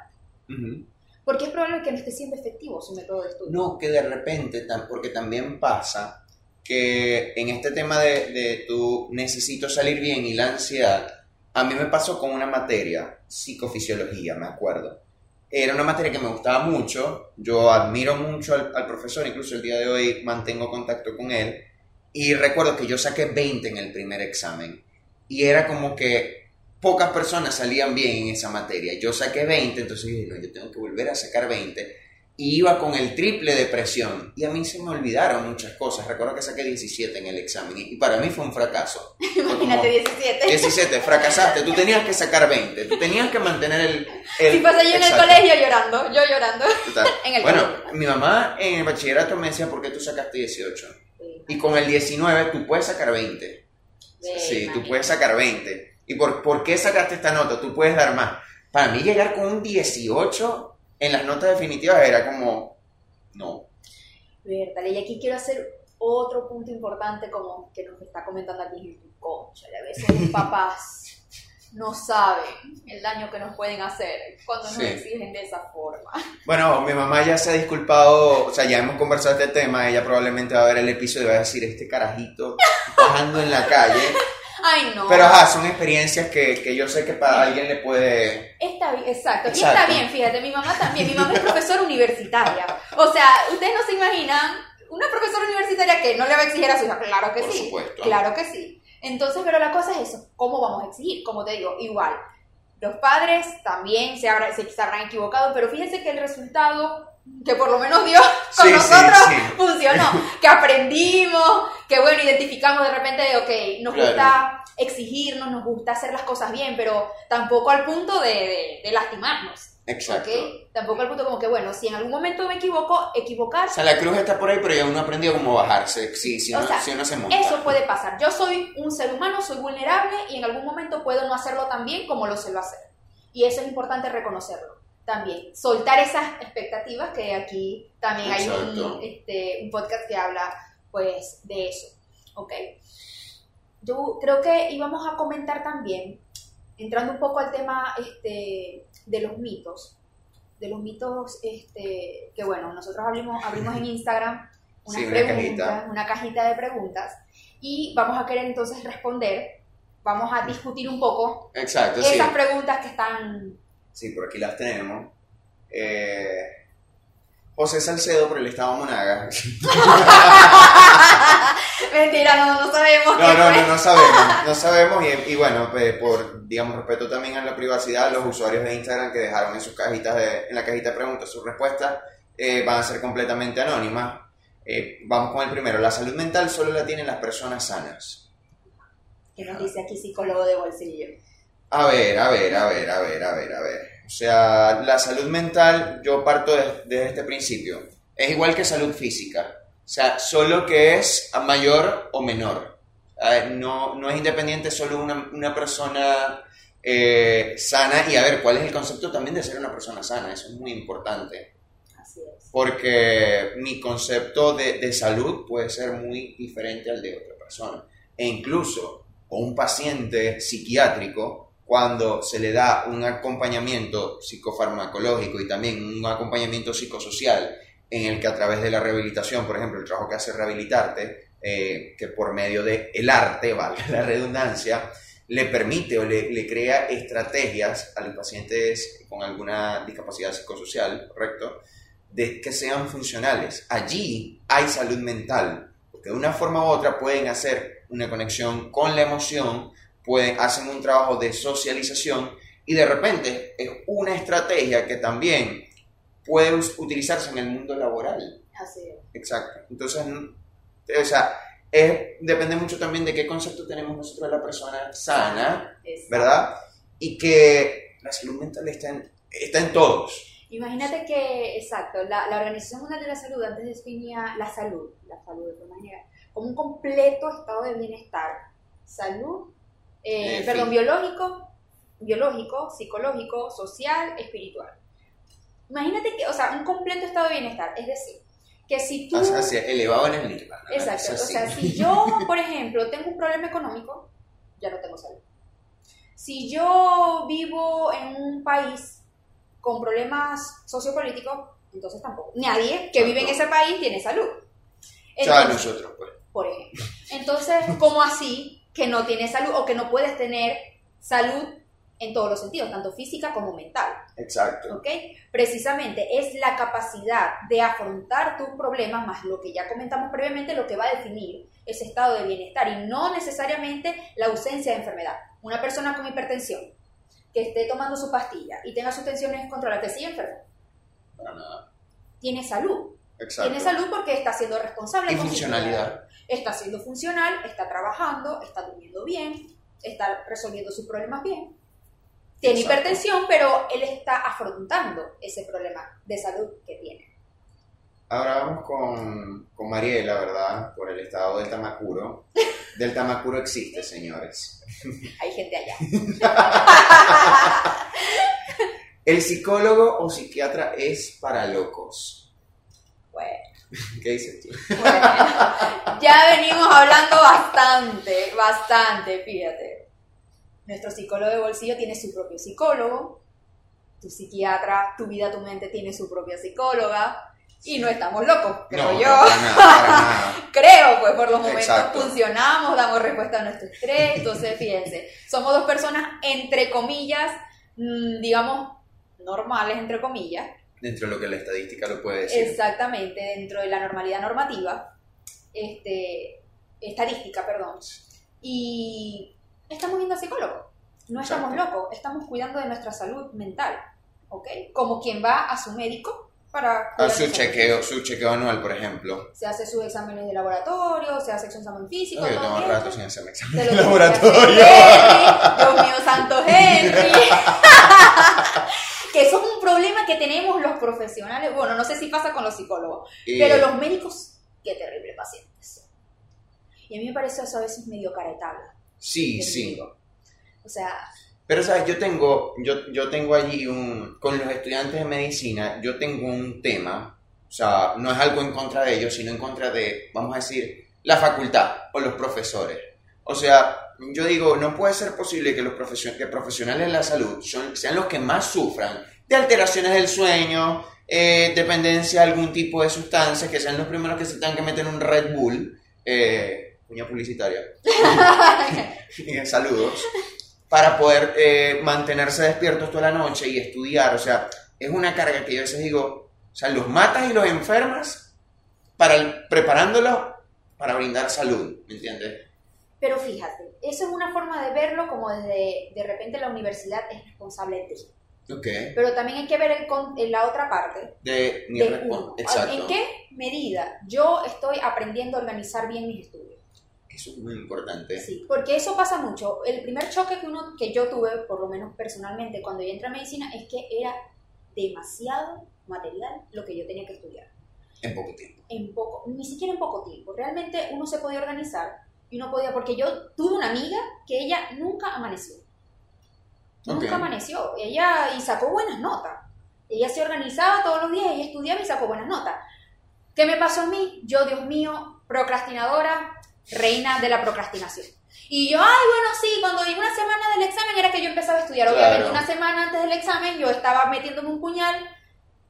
nota. Porque es probable que no esté siendo efectivo su método de estudio.
No, que de repente, porque también pasa que en este tema de, de tu necesito salir bien y la ansiedad, a mí me pasó con una materia, psicofisiología, me acuerdo. Era una materia que me gustaba mucho, yo admiro mucho al, profesor, incluso el día de hoy mantengo contacto con él, y recuerdo que yo saqué 20 en el primer examen, y era como que pocas personas salían bien en esa materia. Yo saqué 20, entonces dije, no, yo tengo que volver a sacar 20 y iba con el triple de presión. Y a mí se me olvidaron muchas cosas. Recuerdo que saqué 17 en el examen y para mí fue un fracaso. <laughs>
Imagínate 17.
17, fracasaste. Tú tenías que sacar 20. Tú tenías que mantener el... el
Si pasa yo en el colegio llorando, yo llorando. <laughs> En el
bueno,
colegio.
mi mamá en el bachillerato me decía, ¿por qué tú sacaste 18? Y con el 19 tú puedes sacar 20. Sí, tú puedes sacar 20. ¿Y por, por qué sacaste esta nota? Tú puedes dar más. Para mí llegar con un 18 en las notas definitivas era como, no.
Verdad, y aquí quiero hacer otro punto importante como que nos está comentando aquí concha, a veces los papás no saben el daño que nos pueden hacer cuando nos
Sí.
exigen de esa forma.
Bueno, mi mamá ya se ha disculpado, o sea, ya hemos conversado este tema, ella probablemente va a ver el episodio y va a decir, este carajito <laughs> bajando en la calle.
Ay, no.
Pero ajá, son experiencias que, que yo sé que para alguien le puede...
Está bien, exacto. Y
Exacto.
está bien, fíjate, mi mamá también. Mi mamá es profesora universitaria. O sea, ustedes no se imaginan una profesora universitaria que no le va a exigir a su hija. Claro que
Por
sí.
supuesto.
Claro que sí. Entonces, pero la cosa es eso. ¿Cómo vamos a exigir? Como te digo, igual. Los padres también se, habrá- se, se habrán equivocado, pero fíjense que el resultado que por lo menos Dios <laughs> con
Sí, sí,
nosotros
sí.
funcionó. <laughs> Que aprendimos, que bueno, identificamos de repente, ok, nos
Claro.
gusta exigirnos, nos gusta hacer las cosas bien, pero tampoco al punto de, de- de lastimarnos.
Exacto.
¿ok? Tampoco al punto como que, bueno, si en algún momento me equivoco,
O
equivocarse.
sea, la cruz está por ahí, pero ya uno aprendió cómo bajarse, si, si,
O
uno,
sea,
si uno se monta.
Eso puede pasar. Yo soy un ser humano, soy vulnerable y en algún momento puedo no hacerlo tan bien como lo sé lo hacer. Y eso es importante reconocerlo también. Soltar esas expectativas, que aquí también hay un, este, un podcast que habla pues de eso. ¿Ok? Yo creo que íbamos a comentar también, entrando un poco al tema este, de los mitos, de los mitos este, que bueno, nosotros abrimos, abrimos en Instagram unas
Sí, una
preguntas,
cajita.
una cajita de preguntas y vamos a querer entonces responder, vamos a discutir un poco
Exacto, sí.
esas preguntas que están...
Sí, por aquí las tenemos. Eh, José Salcedo por el Estado Monaga. <laughs>
Mentira, no, no sabemos.
No,
qué
no, no, no sabemos, no sabemos y, y bueno, pues, por, digamos, respeto también a la privacidad, los usuarios de Instagram que dejaron en sus cajitas, de- en la cajita de preguntas sus respuestas eh, van a ser completamente anónimas. Eh, vamos con el primero, la salud mental solo la tienen las personas sanas.
Que nos dice aquí psicólogo de bolsillo.
A ver, a ver, a ver, a ver, a ver, a ver. O sea, la salud mental, yo parto de- desde este principio. Es igual que salud física. O sea, solo que es a mayor o menor. A ver, no, no es independiente solo una, una persona eh, sana. Y a ver, ¿cuál es el concepto también de ser una persona sana? Eso es muy importante.
Así es.
Porque mi concepto de, de salud puede ser muy diferente al de otra persona. E incluso un paciente psiquiátrico, cuando se le da un acompañamiento psicofarmacológico y también un acompañamiento psicosocial en el que a través de la rehabilitación, por ejemplo, el trabajo que hace Rehabilitarte, eh, que por medio del el arte, valga la redundancia, le permite o le, le, crea estrategias a los pacientes con alguna discapacidad psicosocial, ¿correcto? De que sean funcionales. Allí hay salud mental, porque de una forma u otra pueden hacer una conexión con la emoción, pueden, hacen un trabajo de socialización y de repente es una estrategia que también puede utilizarse en el mundo laboral.
Así es.
Exacto. Entonces, o sea, es, depende mucho también de qué concepto tenemos nosotros de la persona sana, Exacto. ¿verdad? Y que la salud mental está en, está en todos.
Imagínate que, exacto, la, la, Organización Mundial de la Salud antes definía la salud, la salud de forma general, como un completo estado de bienestar, salud, eh, perdón, biológico, biológico, psicológico, social, espiritual. Imagínate que, o sea, un completo estado de bienestar, es decir, que si tú...
Hacia elevado en el nirvana.
Exacto, o sea, si yo, por ejemplo, tengo un problema económico, ya no tengo salud. Si yo vivo en un país con problemas sociopolíticos, entonces tampoco. Nadie que vive en ese país tiene salud.
Entonces, nosotros, pues.
Por ejemplo. Entonces, ¿cómo así que no tienes salud o que no puedes tener salud en todos los sentidos, tanto física como mental.
Exacto.
¿Ok? Precisamente es la capacidad de afrontar tus problemas, más lo que ya comentamos previamente, lo que va a definir ese estado de bienestar y no necesariamente la ausencia de enfermedad. Una persona con hipertensión que esté tomando su pastilla y tenga sus tensiones controladas, ¿sigue enfermo?
Para nada.
Tiene salud.
Exacto.
Tiene salud porque está siendo responsable.
Y funcionalidad.
Está siendo funcional, está trabajando, está durmiendo bien, está resolviendo sus problemas bien tiene hipertensión, pero él está afrontando ese problema de salud que tiene.
Ahora vamos con, con Mariela, ¿verdad? Por el estado del Tamacuro. Del Tamacuro existe, señores.
Hay gente allá.
¿El psicólogo o psiquiatra es para locos?
Bueno. <laughs>
¿Qué dices tú?
Bueno, ya venimos hablando bastante, bastante, fíjate. Nuestro psicólogo de bolsillo tiene su propio psicólogo, tu psiquiatra, tu vida, tu mente tiene su propia psicóloga, y no estamos locos, creo yo. <laughs> creo, pues por los momentos funcionamos, damos respuesta a nuestro estrés, entonces fíjense, somos dos personas, entre comillas, mm, digamos, normales, entre comillas.
Dentro de lo que la estadística lo puede decir.
Exactamente, dentro de la normalidad normativa, este, estadística, perdón. Y estamos viendo al psicólogo. No estamos locos, estamos cuidando de nuestra salud mental, ¿ok? Como quien va a su médico para...
A su chequeo, su chequeo anual, por ejemplo.
Se hace sus exámenes de laboratorio, se hace su examen físico.
Yo tengo rato sin
hacerme
examen de laboratorio.
Dios mío, santo Henry. <laughs> <laughs> que eso es un problema que tenemos los profesionales. Bueno, no sé si pasa con los psicólogos, pero los médicos, qué terrible pacientes. Y a mí me parece eso a veces medio caretable.
Sí, sí.
O sea...
Pero, ¿sabes? Yo tengo, yo, yo tengo allí un... Con los estudiantes de medicina, yo tengo un tema, o sea, no es algo en contra de ellos, sino en contra de, vamos a decir, la facultad o los profesores. O sea, yo digo, no puede ser posible que los que profesionales de la salud sean los que más sufran de alteraciones del sueño, eh, dependencia de algún tipo de sustancia, que sean los primeros que se tengan que meter un Red Bull. Eh, publicitaria, <laughs> saludos, para poder eh, mantenerse despiertos toda la noche y estudiar. O sea, es una carga que yo a veces digo, o sea, los matas y los enfermas para preparándolos para brindar salud, ¿me entiendes?
Pero fíjate, eso es una forma de verlo como desde de repente la universidad es responsable de ti.
Okay.
Pero también hay que ver el, en la otra parte.
De,
de ¿En qué medida yo estoy aprendiendo a organizar bien mis estudios?
Eso es muy importante.
Sí, porque eso pasa mucho. El primer choque que, uno, que yo tuve, por lo menos personalmente, cuando yo entré a medicina, es que era demasiado material lo que yo tenía que estudiar.
En poco tiempo.
En poco, ni siquiera en poco tiempo. Realmente uno se podía organizar y uno podía, porque yo tuve una amiga que ella nunca amaneció. Nunca amaneció. Ella y sacó buenas notas. Ella se organizaba todos los días, ella estudiaba y sacó buenas notas. ¿Qué me pasó a mí? Yo, Dios mío, procrastinadora, reina de la procrastinación. Y yo, ay, bueno, sí, cuando di una semana del examen era que yo empezaba a estudiar.
Claro.
Obviamente una semana antes del examen yo estaba metiéndome un puñal,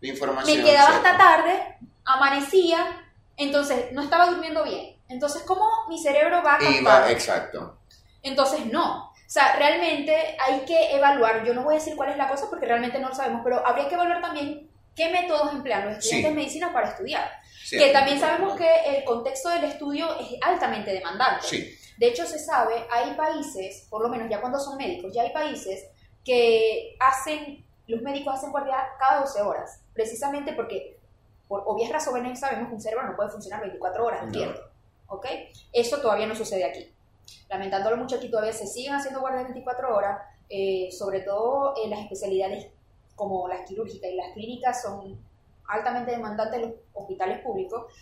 información.
me quedaba hasta tarde, amanecía, entonces no estaba durmiendo bien. Entonces, ¿cómo mi cerebro va a captar?
Iba, exacto.
Entonces, no. O sea, realmente hay que evaluar, yo no voy a decir cuál es la cosa porque realmente no lo sabemos, pero habría que evaluar también qué métodos emplean los estudiantes
Sí.
de medicina para estudiar.
Sí,
que también sabemos que el contexto del estudio es altamente demandante.
Sí,
De hecho, se sabe, hay países, por lo menos ya cuando son médicos, ya hay países que hacen, los médicos hacen guardia cada 12 horas, precisamente porque, por obvias razones, sabemos que un cerebro no puede funcionar 24 horas,
No.
entiendo. ¿Ok? Eso todavía no sucede aquí. Lamentándolo mucho, aquí todavía se siguen haciendo guardias 24 horas, eh, sobre todo en las especialidades como las quirúrgicas y las clínicas son altamente demandantes los hospitales públicos.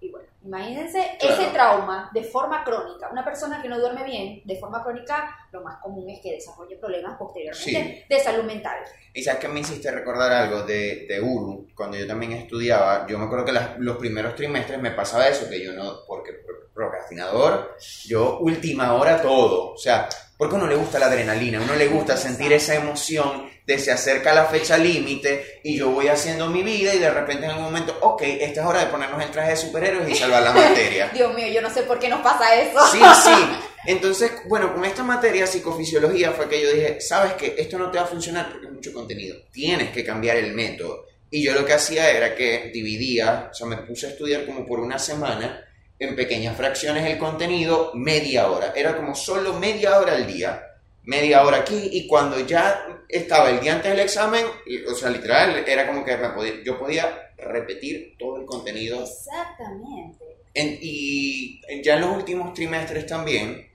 Y bueno, imagínense
Claro.
ese trauma de forma crónica. Una persona que no duerme bien de forma crónica, lo más común es que desarrolle problemas posteriormente de salud mental.
Y sabes que me hiciste recordar algo de, de Uru, cuando yo también estudiaba, yo me acuerdo que las- los primeros trimestres me pasaba eso, que yo no, porque pro- procrastinador, yo última hora todo, o sea, porque a uno le gusta la adrenalina, a uno le gusta sentir esa emoción de se acerca la fecha límite y yo voy haciendo mi vida y de repente en algún momento, ok, esta es hora de ponernos el traje de superhéroes y salvar la <laughs> materia.
Dios mío, yo no sé por qué nos pasa eso.
Sí, sí. Entonces, bueno, con esta materia psicofisiología fue que yo dije, sabes que esto no te va a funcionar porque es mucho contenido. Tienes que cambiar el método. Y yo lo que hacía era que dividía, o sea, me puse a estudiar como por una semana en pequeñas fracciones el contenido, media hora. Era como solo media hora al día. Media hora aquí y cuando ya estaba el día antes del examen, o sea, literal, era como que me podía, yo podía repetir todo el contenido
Exactamente.
en- y ya en los últimos trimestres también,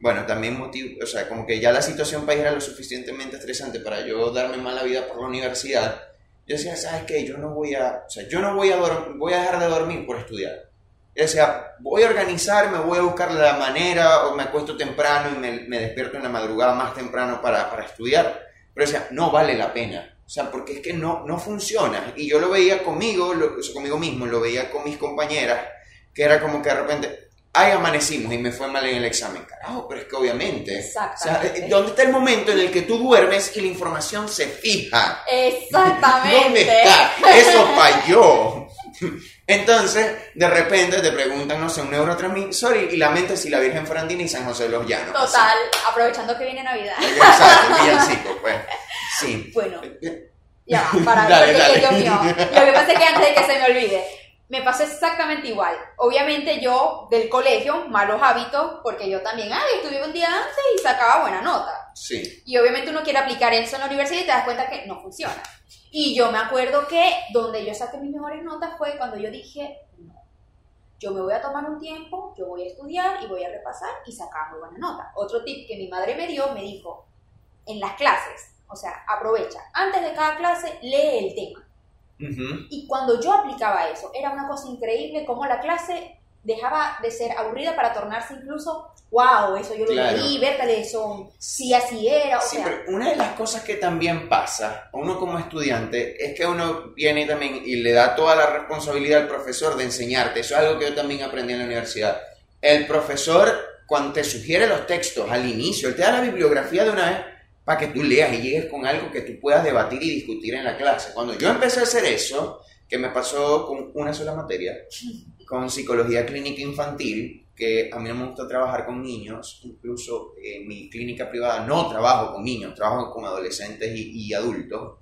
bueno, también motivo, o sea, como que ya la situación país era lo suficientemente estresante para yo darme mala vida por la universidad. Yo decía, ¿sabes qué? Yo no voy a, o sea, yo no voy a, voy a dejar de dormir por estudiar. Yo decía, voy a organizarme, voy a buscar la manera, o me acuesto temprano y me, me despierto en la madrugada más temprano para, para estudiar. Pero decía, no vale la pena. O sea, porque es que no, no funciona. Y yo lo veía conmigo, lo- o sea, conmigo mismo, lo veía con mis compañeras, que era como que de repente, ay, amanecimos y me fue mal en el examen. Carajo, pero es que obviamente. O sea,
Exactamente.
¿dónde está el momento en el que tú duermes y la información se fija?
Exactamente.
¿Dónde está? Eso falló. Entonces, de repente te preguntan, no sé, un neurotransmisor y, y la mente si la Virgen Frandina y San José de los Llanos.
Total, aprovechando que viene Navidad.
Exacto, villancico, pues. Sí.
Bueno, ya va, para <laughs> ver,
Dale,
porque
dale.
Dios mío, lo que pasa es que antes de que se me olvide, me pasó exactamente igual. Obviamente yo del colegio, malos hábitos, porque yo también, ay, estudié un día antes y sacaba buena nota.
Sí.
Y obviamente uno quiere aplicar eso en la universidad y te das cuenta que no funciona. Y yo me acuerdo que donde yo saqué mis mejores notas fue cuando yo dije, no, yo me voy a tomar un tiempo, yo voy a estudiar y voy a repasar y sacar muy buena nota. Otro tip que mi madre me dio, me dijo, en las clases, o sea, aprovecha, antes de cada clase lee el tema. Y cuando yo aplicaba eso, era una cosa increíble cómo la clase dejaba de ser aburrida para tornarse incluso, wow, eso yo lo
Claro.
leí, vértale, eso sí así era, o
Sí,
sea,
pero una de las cosas que también pasa a uno como estudiante es que uno viene también y le da toda la responsabilidad al profesor de enseñarte. Eso es algo que yo también aprendí en la universidad. El profesor, cuando te sugiere los textos al inicio, él te da la bibliografía de una vez para que tú leas y llegues con algo que tú puedas debatir y discutir en la clase. Cuando yo empecé a hacer eso, que me pasó con una sola materia, con psicología clínica infantil, que a mí no me gusta trabajar con niños, incluso en mi clínica privada no trabajo con niños, trabajo con adolescentes y, y adultos.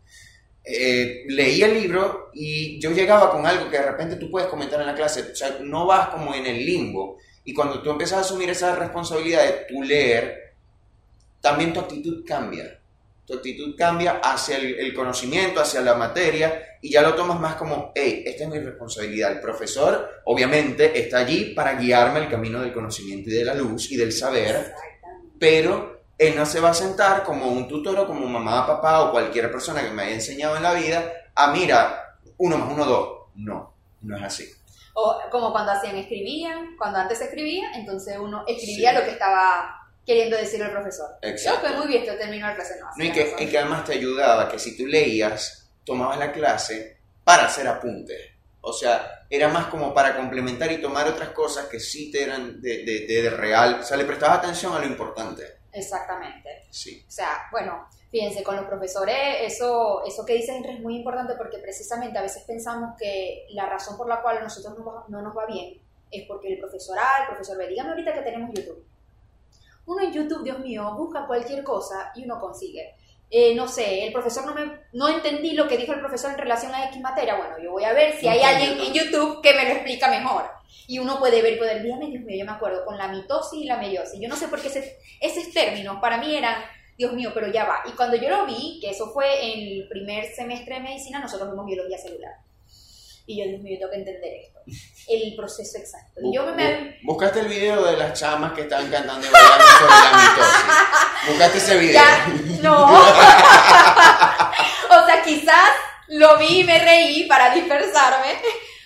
Eh, el libro y yo llegaba con algo que de repente tú puedes comentar en la clase, o sea, no vas como en el limbo. Y cuando tú empiezas a asumir esa responsabilidad de tú leer, también tu actitud cambia. Tu actitud cambia hacia el, el conocimiento, hacia la materia, y ya lo tomas más como, hey, esta es mi responsabilidad. El profesor, obviamente, está allí para guiarme el camino del conocimiento y de la luz y del saber, pero él no se va a sentar como un tutor o como mamá, papá o cualquier persona que me haya enseñado en la vida a, mira, uno más uno, dos. No, no es así.
O como cuando hacían, escribían, cuando antes escribía, entonces uno escribía
Sí.
lo que estaba queriendo decir el profesor.
Exacto.
Yo, pues muy bien, yo termino la clase, no.
No, y, que, y que además te ayudaba que si tú leías, tomabas la clase para hacer apuntes. O sea, era más como para complementar y tomar otras cosas que sí te eran de, de, de, de real, o sea, le prestabas atención a lo importante.
Exactamente.
Sí.
O sea, bueno, fíjense, con los profesores, eso, eso que dices Henry, es muy importante porque precisamente a veces pensamos que la razón por la cual a nosotros no, no nos va bien es porque el profesor A, el profesor B, dígame ahorita que tenemos YouTube. Uno en YouTube, Dios mío, busca cualquier cosa y uno consigue. Eh, no sé, el profesor no me, no entendí lo que dijo el profesor en relación a X materia. Bueno, yo voy a ver si hay alguien en YouTube que me lo explica mejor. Y uno puede ver, puede ver, dígame, Dios mío, yo me acuerdo, con la mitosis y la meiosis. Yo no sé por qué ese- esos términos para mí eran, Dios mío, pero ya va. Y cuando yo lo vi, que eso fue en el primer semestre de medicina, nosotros vimos biología celular. Y yo, Dios mío, tengo que entender esto. <laughs> El proceso exacto. Y yo me,
Buscaste el video de las chamas que estaban cantando y bailando sobre la mitosis. <laughs> Buscaste ese video.
Ya, no. <laughs> o sea, quizás lo vi y me reí para dispersarme.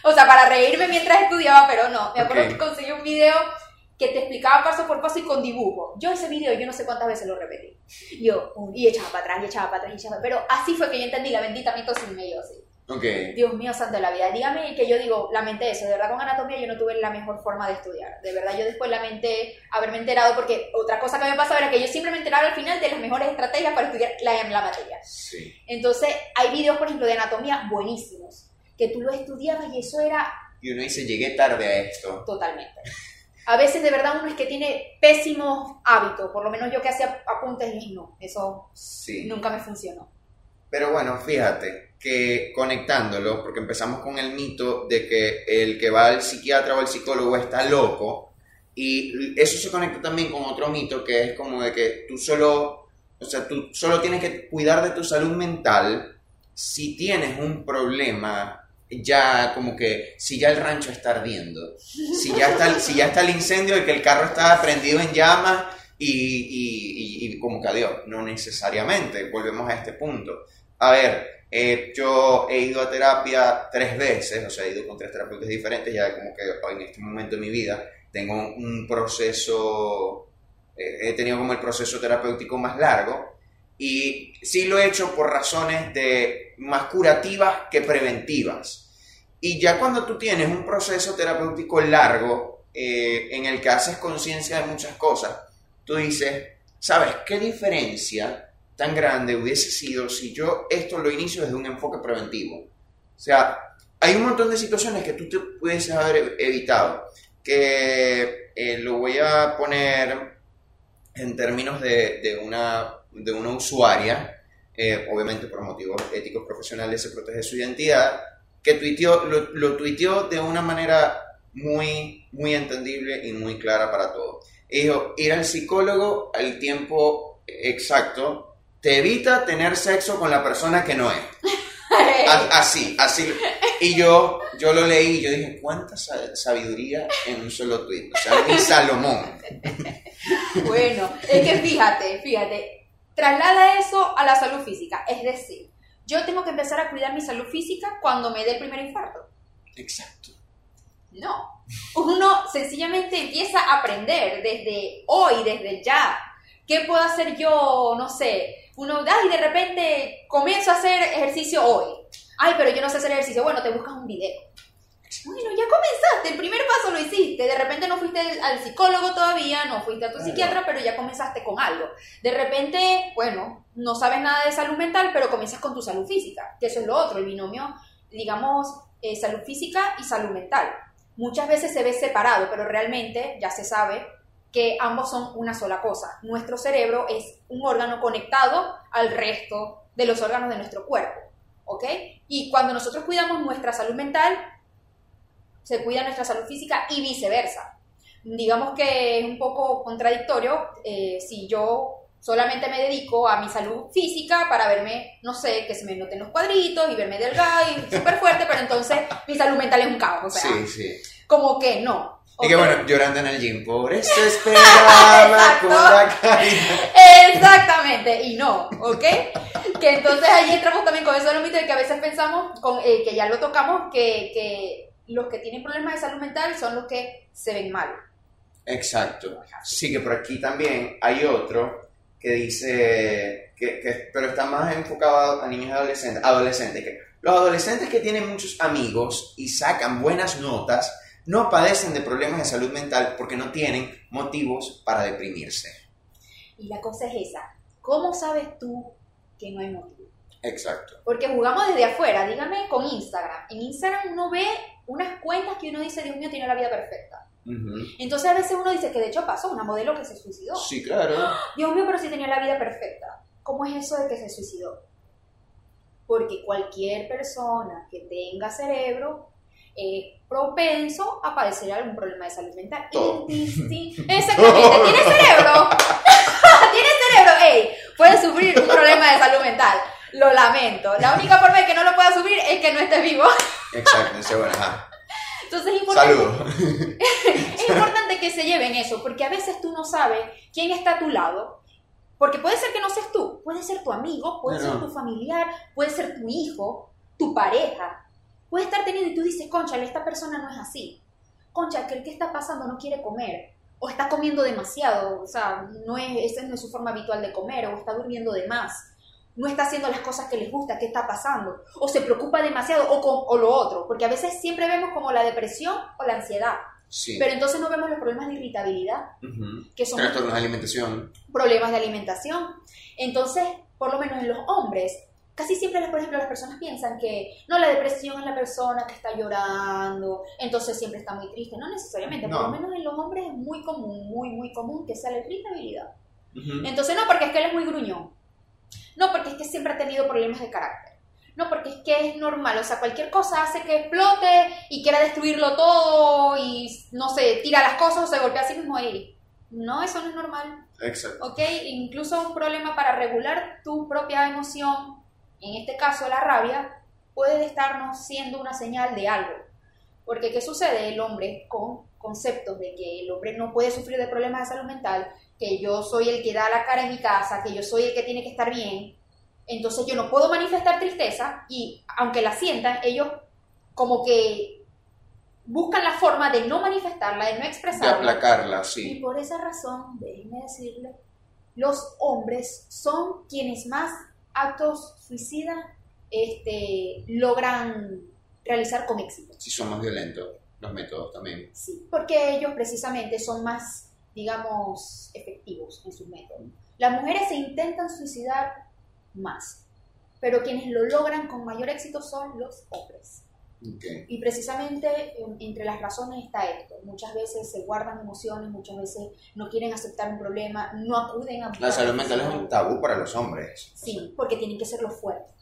O sea, para reírme mientras estudiaba, pero no. Me acuerdo
Ok.
que conseguí un video que te explicaba paso por paso y con dibujo. Yo ese video, yo no sé cuántas veces lo repetí. Yo, y echaba para atrás, y echaba para atrás, y echaba. Pero así fue que yo entendí la bendita mitosis meiosis.
Ok.
Dios mío, santo de la vida. Dígame que yo digo, lamenté eso. De verdad, con anatomía yo no tuve la mejor forma de estudiar. De verdad, yo después lamenté haberme enterado, porque otra cosa que me pasaba era que yo siempre me enteraba al final de las mejores estrategias para estudiar la, la materia.
Sí.
Entonces, hay videos, por ejemplo, de anatomía buenísimos, que tú los estudiabas y eso era
Y uno dice, llegué tarde a esto.
totalmente. A veces, de verdad, uno es que tiene pésimos hábitos. Por lo menos yo que hacía apuntes y no, eso
Sí.
nunca me funcionó.
Pero bueno, fíjate que conectándolo, porque empezamos con el mito de que el que va al psiquiatra o al psicólogo está loco, y eso se conecta también con otro mito que es como de que tú solo, o sea, tú solo tienes que cuidar de tu salud mental si tienes un problema ya como que si ya el rancho está ardiendo, si ya está, el- si ya está el incendio y que el carro está prendido en llamas y, y- y- y como que adiós, no necesariamente, volvemos a este punto. A ver, eh, yo he ido a terapia tres veces, o sea, he ido con tres terapeutas diferentes, ya como que en este momento de mi vida tengo un proceso, eh, he tenido como el proceso terapéutico más largo y sí lo he hecho por razones de más curativas que preventivas. Y ya cuando tú tienes un proceso terapéutico largo eh, en el que haces conciencia de muchas cosas, tú dices, ¿sabes qué diferencia tan grande hubiese sido si yo esto lo inicio desde un enfoque preventivo? O sea, hay un montón de situaciones que tú te puedes haber evitado, que eh, lo voy a poner en términos de, de una, de una usuaria, eh, obviamente por motivos éticos profesionales se protege su identidad, que tuiteó, lo, lo tuiteó de una manera muy, muy entendible y muy clara para todos. Dijo, ir al psicólogo al tiempo exacto te evita tener sexo con la persona que no es. <laughs> A- Así, así. Y yo, yo lo leí y yo dije, ¿cuánta sa- sabiduría en un solo tuit? O sea, mi Salomón. <laughs>
Bueno, es que fíjate, fíjate, traslada eso a la salud física. Es decir, yo tengo que empezar a cuidar mi salud física cuando me dé el primer infarto.
Exacto.
No. Uno sencillamente empieza a aprender desde hoy, desde ya. ¿Qué puedo hacer yo? No sé. Uno, ay, de repente comienzo a hacer ejercicio hoy. Ay, pero yo no sé hacer ejercicio. Bueno, te buscas un video. Bueno, ya comenzaste, el primer paso lo hiciste. De repente no fuiste al psicólogo todavía, no fuiste a tu
Claro.
psiquiatra, pero ya comenzaste con algo. De repente, bueno, no sabes nada de salud mental, pero comienzas con tu salud física, que eso es lo otro, el binomio, digamos, eh, salud física y salud mental. Muchas veces se ve separado, pero realmente ya se sabe que ambos son una sola cosa. Nuestro cerebro es un órgano conectado al resto de los órganos de nuestro cuerpo, ¿ok? Y cuando nosotros cuidamos nuestra salud mental, se cuida nuestra salud física y viceversa. Digamos que es un poco contradictorio eh, si yo solamente me dedico a mi salud física para verme, no sé, que se me noten los cuadritos y verme delgada y súper fuerte, pero entonces mi salud mental es un caos, o sea,
Sí, sí.
como que no.
Y que bueno, llorando en el gym, por eso <laughs> esperaba con la.
Exactamente, y no, ¿ok? Que entonces ahí entramos también con eso de lo mito de que a veces pensamos, con, eh, que ya lo tocamos, que, que los que tienen problemas de salud mental son los que se ven mal.
Exacto. Sí, que por aquí también hay otro que dice, que, que- pero está más enfocado a niños y adolescentes. Adolescentes, que los adolescentes que tienen muchos amigos y sacan buenas notas no padecen de problemas de salud mental porque no tienen motivos para deprimirse.
Y la cosa es esa. ¿Cómo sabes tú que no hay motivo?
Exacto.
Porque jugamos desde afuera, dígame con Instagram. En Instagram uno ve unas cuentas que uno dice, Dios mío, tiene la vida perfecta. Entonces a veces uno dice que de hecho pasó, una modelo que se suicidó.
Sí, claro.
Dios mío, pero si tenía la vida perfecta. ¿Cómo es eso de que se suicidó? Porque cualquier persona que tenga cerebro es propenso a padecer algún problema de salud mental.
Todo. <laughs>
Exactamente, tiene cerebro. <laughs> tiene cerebro. Ey, puede sufrir un problema de salud mental. Lo lamento. La única forma de que no lo pueda sufrir es que no esté vivo.
Exacto. Bueno, ajá.
Entonces es importante,
Saludos. <laughs>
es importante que se lleven eso, porque a veces tú no sabes quién está a tu lado. Porque puede ser que no seas tú, puede ser tu amigo, puede
No,
ser
no.
tu familiar, puede ser tu hijo, tu pareja. Puede estar teniendo y tú dices, concha, esta persona no es así. Concha, que el que está pasando no quiere comer. O está comiendo demasiado, o sea, no es, esa no es su forma habitual de comer, o está durmiendo de más. No está haciendo las cosas que les gusta, ¿qué está pasando? O se preocupa demasiado, o, con- o lo otro. Porque a veces siempre vemos como la depresión o la ansiedad.
Sí.
Pero entonces no vemos los problemas de irritabilidad, que son
Trastornos de alimentación.
problemas de alimentación. Entonces, por lo menos en los hombres, casi siempre, por ejemplo, las personas piensan que no, la depresión es la persona que está llorando, entonces siempre está muy triste. No necesariamente, por lo menos en los hombres es muy común, muy, muy común que sea la irritabilidad.
Ujú.
Entonces, no, porque es que él es muy gruñón. No, porque es que siempre ha tenido problemas de carácter. No, porque es que es normal. O sea, cualquier cosa hace que explote y quiera destruirlo todo y, no sé, tira las cosas o se golpea a sí mismo ahí. No, eso no es normal.
Exacto.
¿Ok? Incluso un problema para regular tu propia emoción, en este caso la rabia, puede estarnos siendo una señal de algo. Porque ¿qué sucede? El hombre con conceptos de que el hombre no puede sufrir de problemas de salud mental, que yo soy el que da la cara en mi casa, que yo soy el que tiene que estar bien, entonces yo no puedo manifestar tristeza y aunque la sientan, ellos como que buscan la forma de no manifestarla, de no
De
expresarla.
aplacarla,
Y
sí.
por esa razón, déjenme decirle, los hombres son quienes más actos suicidas este, logran realizar con éxito.
Sí, son más violentos los métodos también.
Sí, porque ellos precisamente son más, digamos, efectivos en sus métodos. Las mujeres se intentan suicidar más, pero quienes lo logran con mayor éxito son los hombres.
Ok.
Y precisamente en- entre las razones está esto. Muchas veces se guardan emociones, muchas veces no quieren aceptar un problema, no acuden a...
La salud mental es un tabú para los hombres.
Sí, porque tienen que ser los fuertes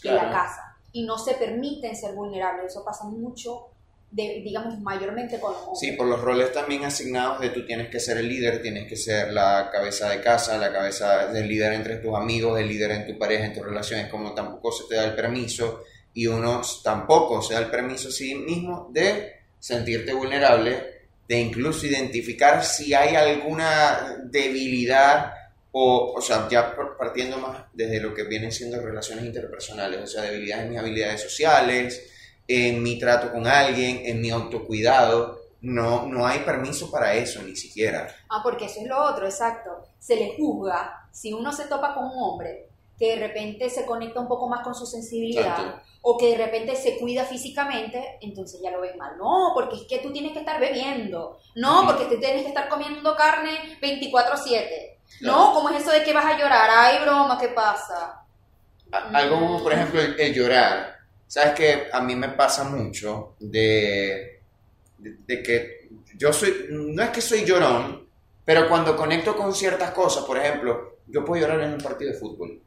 Claro.
la casa y no se permiten ser vulnerables. Eso pasa mucho, de, digamos, mayormente con los hombres.
Sí, por los roles también asignados de tú tienes que ser el líder, tienes que ser la cabeza de casa, la cabeza del líder entre tus amigos, el líder en tu pareja, en tus relaciones, como tampoco se te da el permiso y uno tampoco se da el permiso a sí mismo de sentirte vulnerable, de incluso identificar si hay alguna debilidad o, o sea, ya partiendo más desde lo que vienen siendo relaciones interpersonales, o sea, debilidades en mis habilidades sociales, en mi trato con alguien, en mi autocuidado. No, no hay permiso para eso, ni siquiera.
Ah, porque eso es lo otro, exacto. Se le juzga si uno se topa con un hombre que de repente se conecta un poco más con su sensibilidad o que de repente se cuida físicamente, entonces ya lo ves mal. No, porque es que tú tienes que estar bebiendo. No, porque tú tienes que estar comiendo carne 24/7.
Claro.
No, ¿cómo es eso de que vas a llorar? Ay, broma, ¿qué pasa?
Algo como, por ejemplo, el, el llorar. Sabes que a mí me pasa mucho de, de, de que yo soy, no es que soy llorón, pero cuando conecto con ciertas cosas, por ejemplo, yo puedo llorar en un partido de fútbol.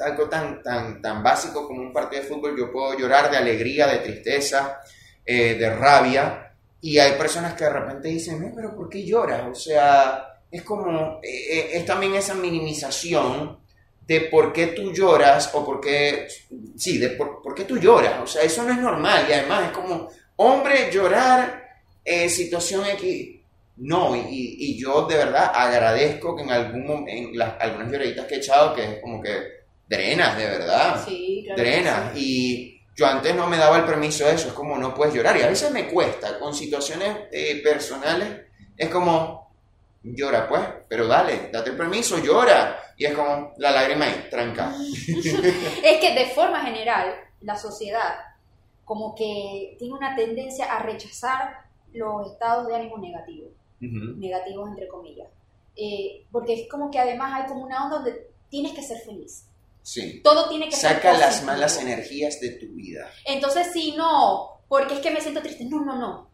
Algo tan, tan, tan básico como un partido de fútbol, yo puedo llorar de alegría, de tristeza, eh, de rabia, y hay personas que de repente dicen, "Eh, pero ¿por qué lloras? O sea, es como, eh, eh, es también esa minimización de por qué tú lloras o por qué, sí, de por, por qué tú lloras. O sea, eso no es normal y además es como, hombre, llorar, eh, situación X. No, y, y- yo de verdad agradezco que en algún en las, algunas lloraditas que he echado, que es como que drenas, de verdad
Sí, claro.
drenas
sí.
y yo antes no me daba el permiso de eso, es como no puedes llorar y a veces me cuesta con situaciones eh, personales, es como llora pues, pero dale, date el permiso, llora. Y es como la lágrima ahí, tranca. <laughs>
es que de forma general, la sociedad como que tiene una tendencia a rechazar los estados de ánimo negativos, negativos entre comillas. Eh, porque es como que además hay como una onda donde tienes que ser feliz.
Sí.
Todo tiene que
Saca las malas energías de tu vida.
Entonces, si no, porque es que me siento triste. No, no, no.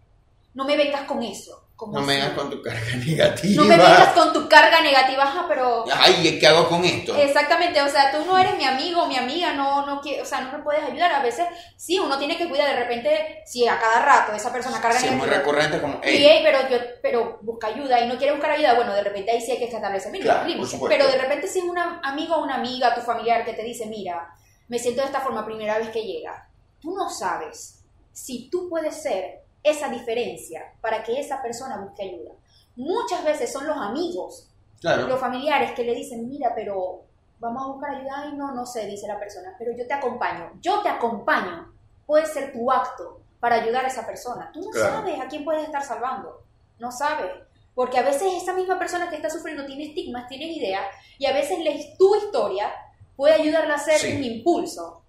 No me vengas con eso
no me vengas con tu carga <laughs> negativa.
No me vengas con tu carga negativa, ajá, pero...
Ay, ¿qué hago con esto?
Exactamente, o sea, tú no eres mi amigo mi amiga, no, no, o sea, no me puedes ayudar. A veces, sí, uno tiene que cuidar, de repente, si a cada rato esa persona carga
sí,
negativa...
muy recurrente como,
hey. pero, yo, pero busca ayuda y no quiere buscar ayuda, bueno, de repente ahí sí hay que establecer claro, Pero de repente si es un amigo o una amiga, tu familiar, que te dice, mira, me siento de esta forma primera vez que llega, tú no sabes si tú puedes ser esa diferencia para que esa persona busque ayuda. Muchas veces son los amigos, los familiares que le dicen, mira, pero vamos a buscar ayuda. Ay, no, no sé, dice la persona, pero yo te acompaño. Yo te acompaño. Puede ser tu acto para ayudar a esa persona. Tú no sabes a quién puedes estar salvando. No sabes. Porque a veces esa misma persona que está sufriendo tiene estigmas, tiene ideas, y a veces tu historia puede ayudarla a hacer un impulso.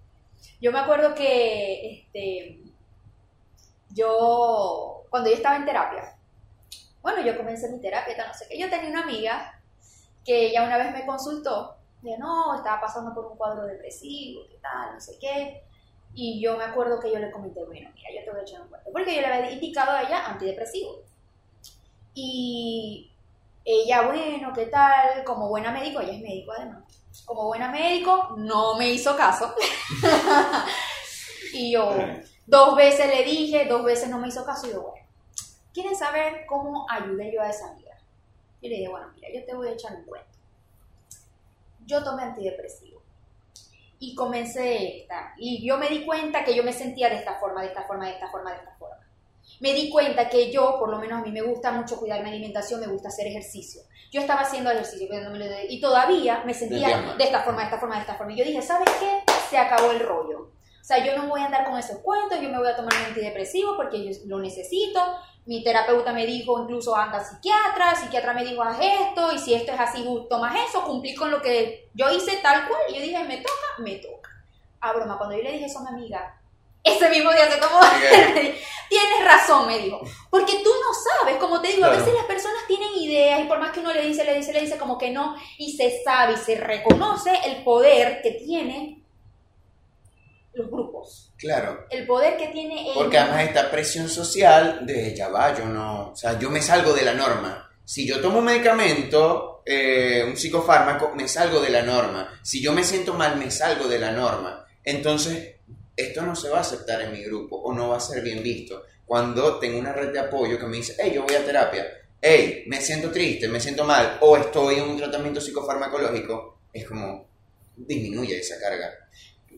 Yo me acuerdo que este, yo, cuando yo estaba en terapia, bueno, yo comencé mi terapia, no sé qué, yo tenía una amiga que ya una vez me consultó, de no, estaba pasando por un cuadro depresivo, qué tal, no sé qué, y yo me acuerdo que yo le comenté, bueno, mira, yo te voy a echar un cuento, porque yo le había indicado a ella antidepresivo. Y ella, bueno, ¿qué tal? Como buena médico, ella es médico además, como buena médico, no me hizo caso. <laughs> y yo, Dos veces le dije, dos veces no me hizo caso y yo, bueno, ¿quieren saber cómo ayudé yo a esa amiga? Y le dije, bueno, mira, yo te voy a echar un cuento. Yo tomé antidepresivo y comencé esta. Y yo me di cuenta que yo me sentía de esta forma, de esta forma, de esta forma, de esta forma. Me di cuenta que yo, por lo menos a mí me gusta mucho cuidar mi alimentación, me gusta hacer ejercicio. Yo estaba haciendo ejercicio y todavía me sentía de esta forma, de esta forma, de esta forma. Y yo dije, ¿sabes qué? Se acabó el rollo. O sea, yo no voy a andar con esos cuentos, yo me voy a tomar un antidepresivo porque yo lo necesito. Mi terapeuta me dijo incluso anda psiquiatra, psiquiatra me dijo haz esto y si esto es así, tomas eso, cumplí con lo que yo hice tal cual. Y yo dije, me toca, me toca. A broma, cuando yo le dije eso a mi amiga, ese mismo día se tomó, <laughs> tienes razón, me dijo. Porque tú no sabes, como te digo, a veces las personas tienen ideas y por más que uno le dice, le dice, le dice como que no, y se sabe y se reconoce el poder que tiene los grupos.
Claro.
El poder que tiene...
Porque además esta presión social de, ya va, yo no, o sea, yo me salgo de la norma. Si yo tomo un medicamento, eh, un psicofármaco, me salgo de la norma. Si yo me siento mal, me salgo de la norma. Entonces, esto no se va a aceptar en mi grupo o no va a ser bien visto. Cuando tengo una red de apoyo que me dice, hey, yo voy a terapia, hey, me siento triste, me siento mal, o estoy en un tratamiento psicofarmacológico, es como disminuye esa carga.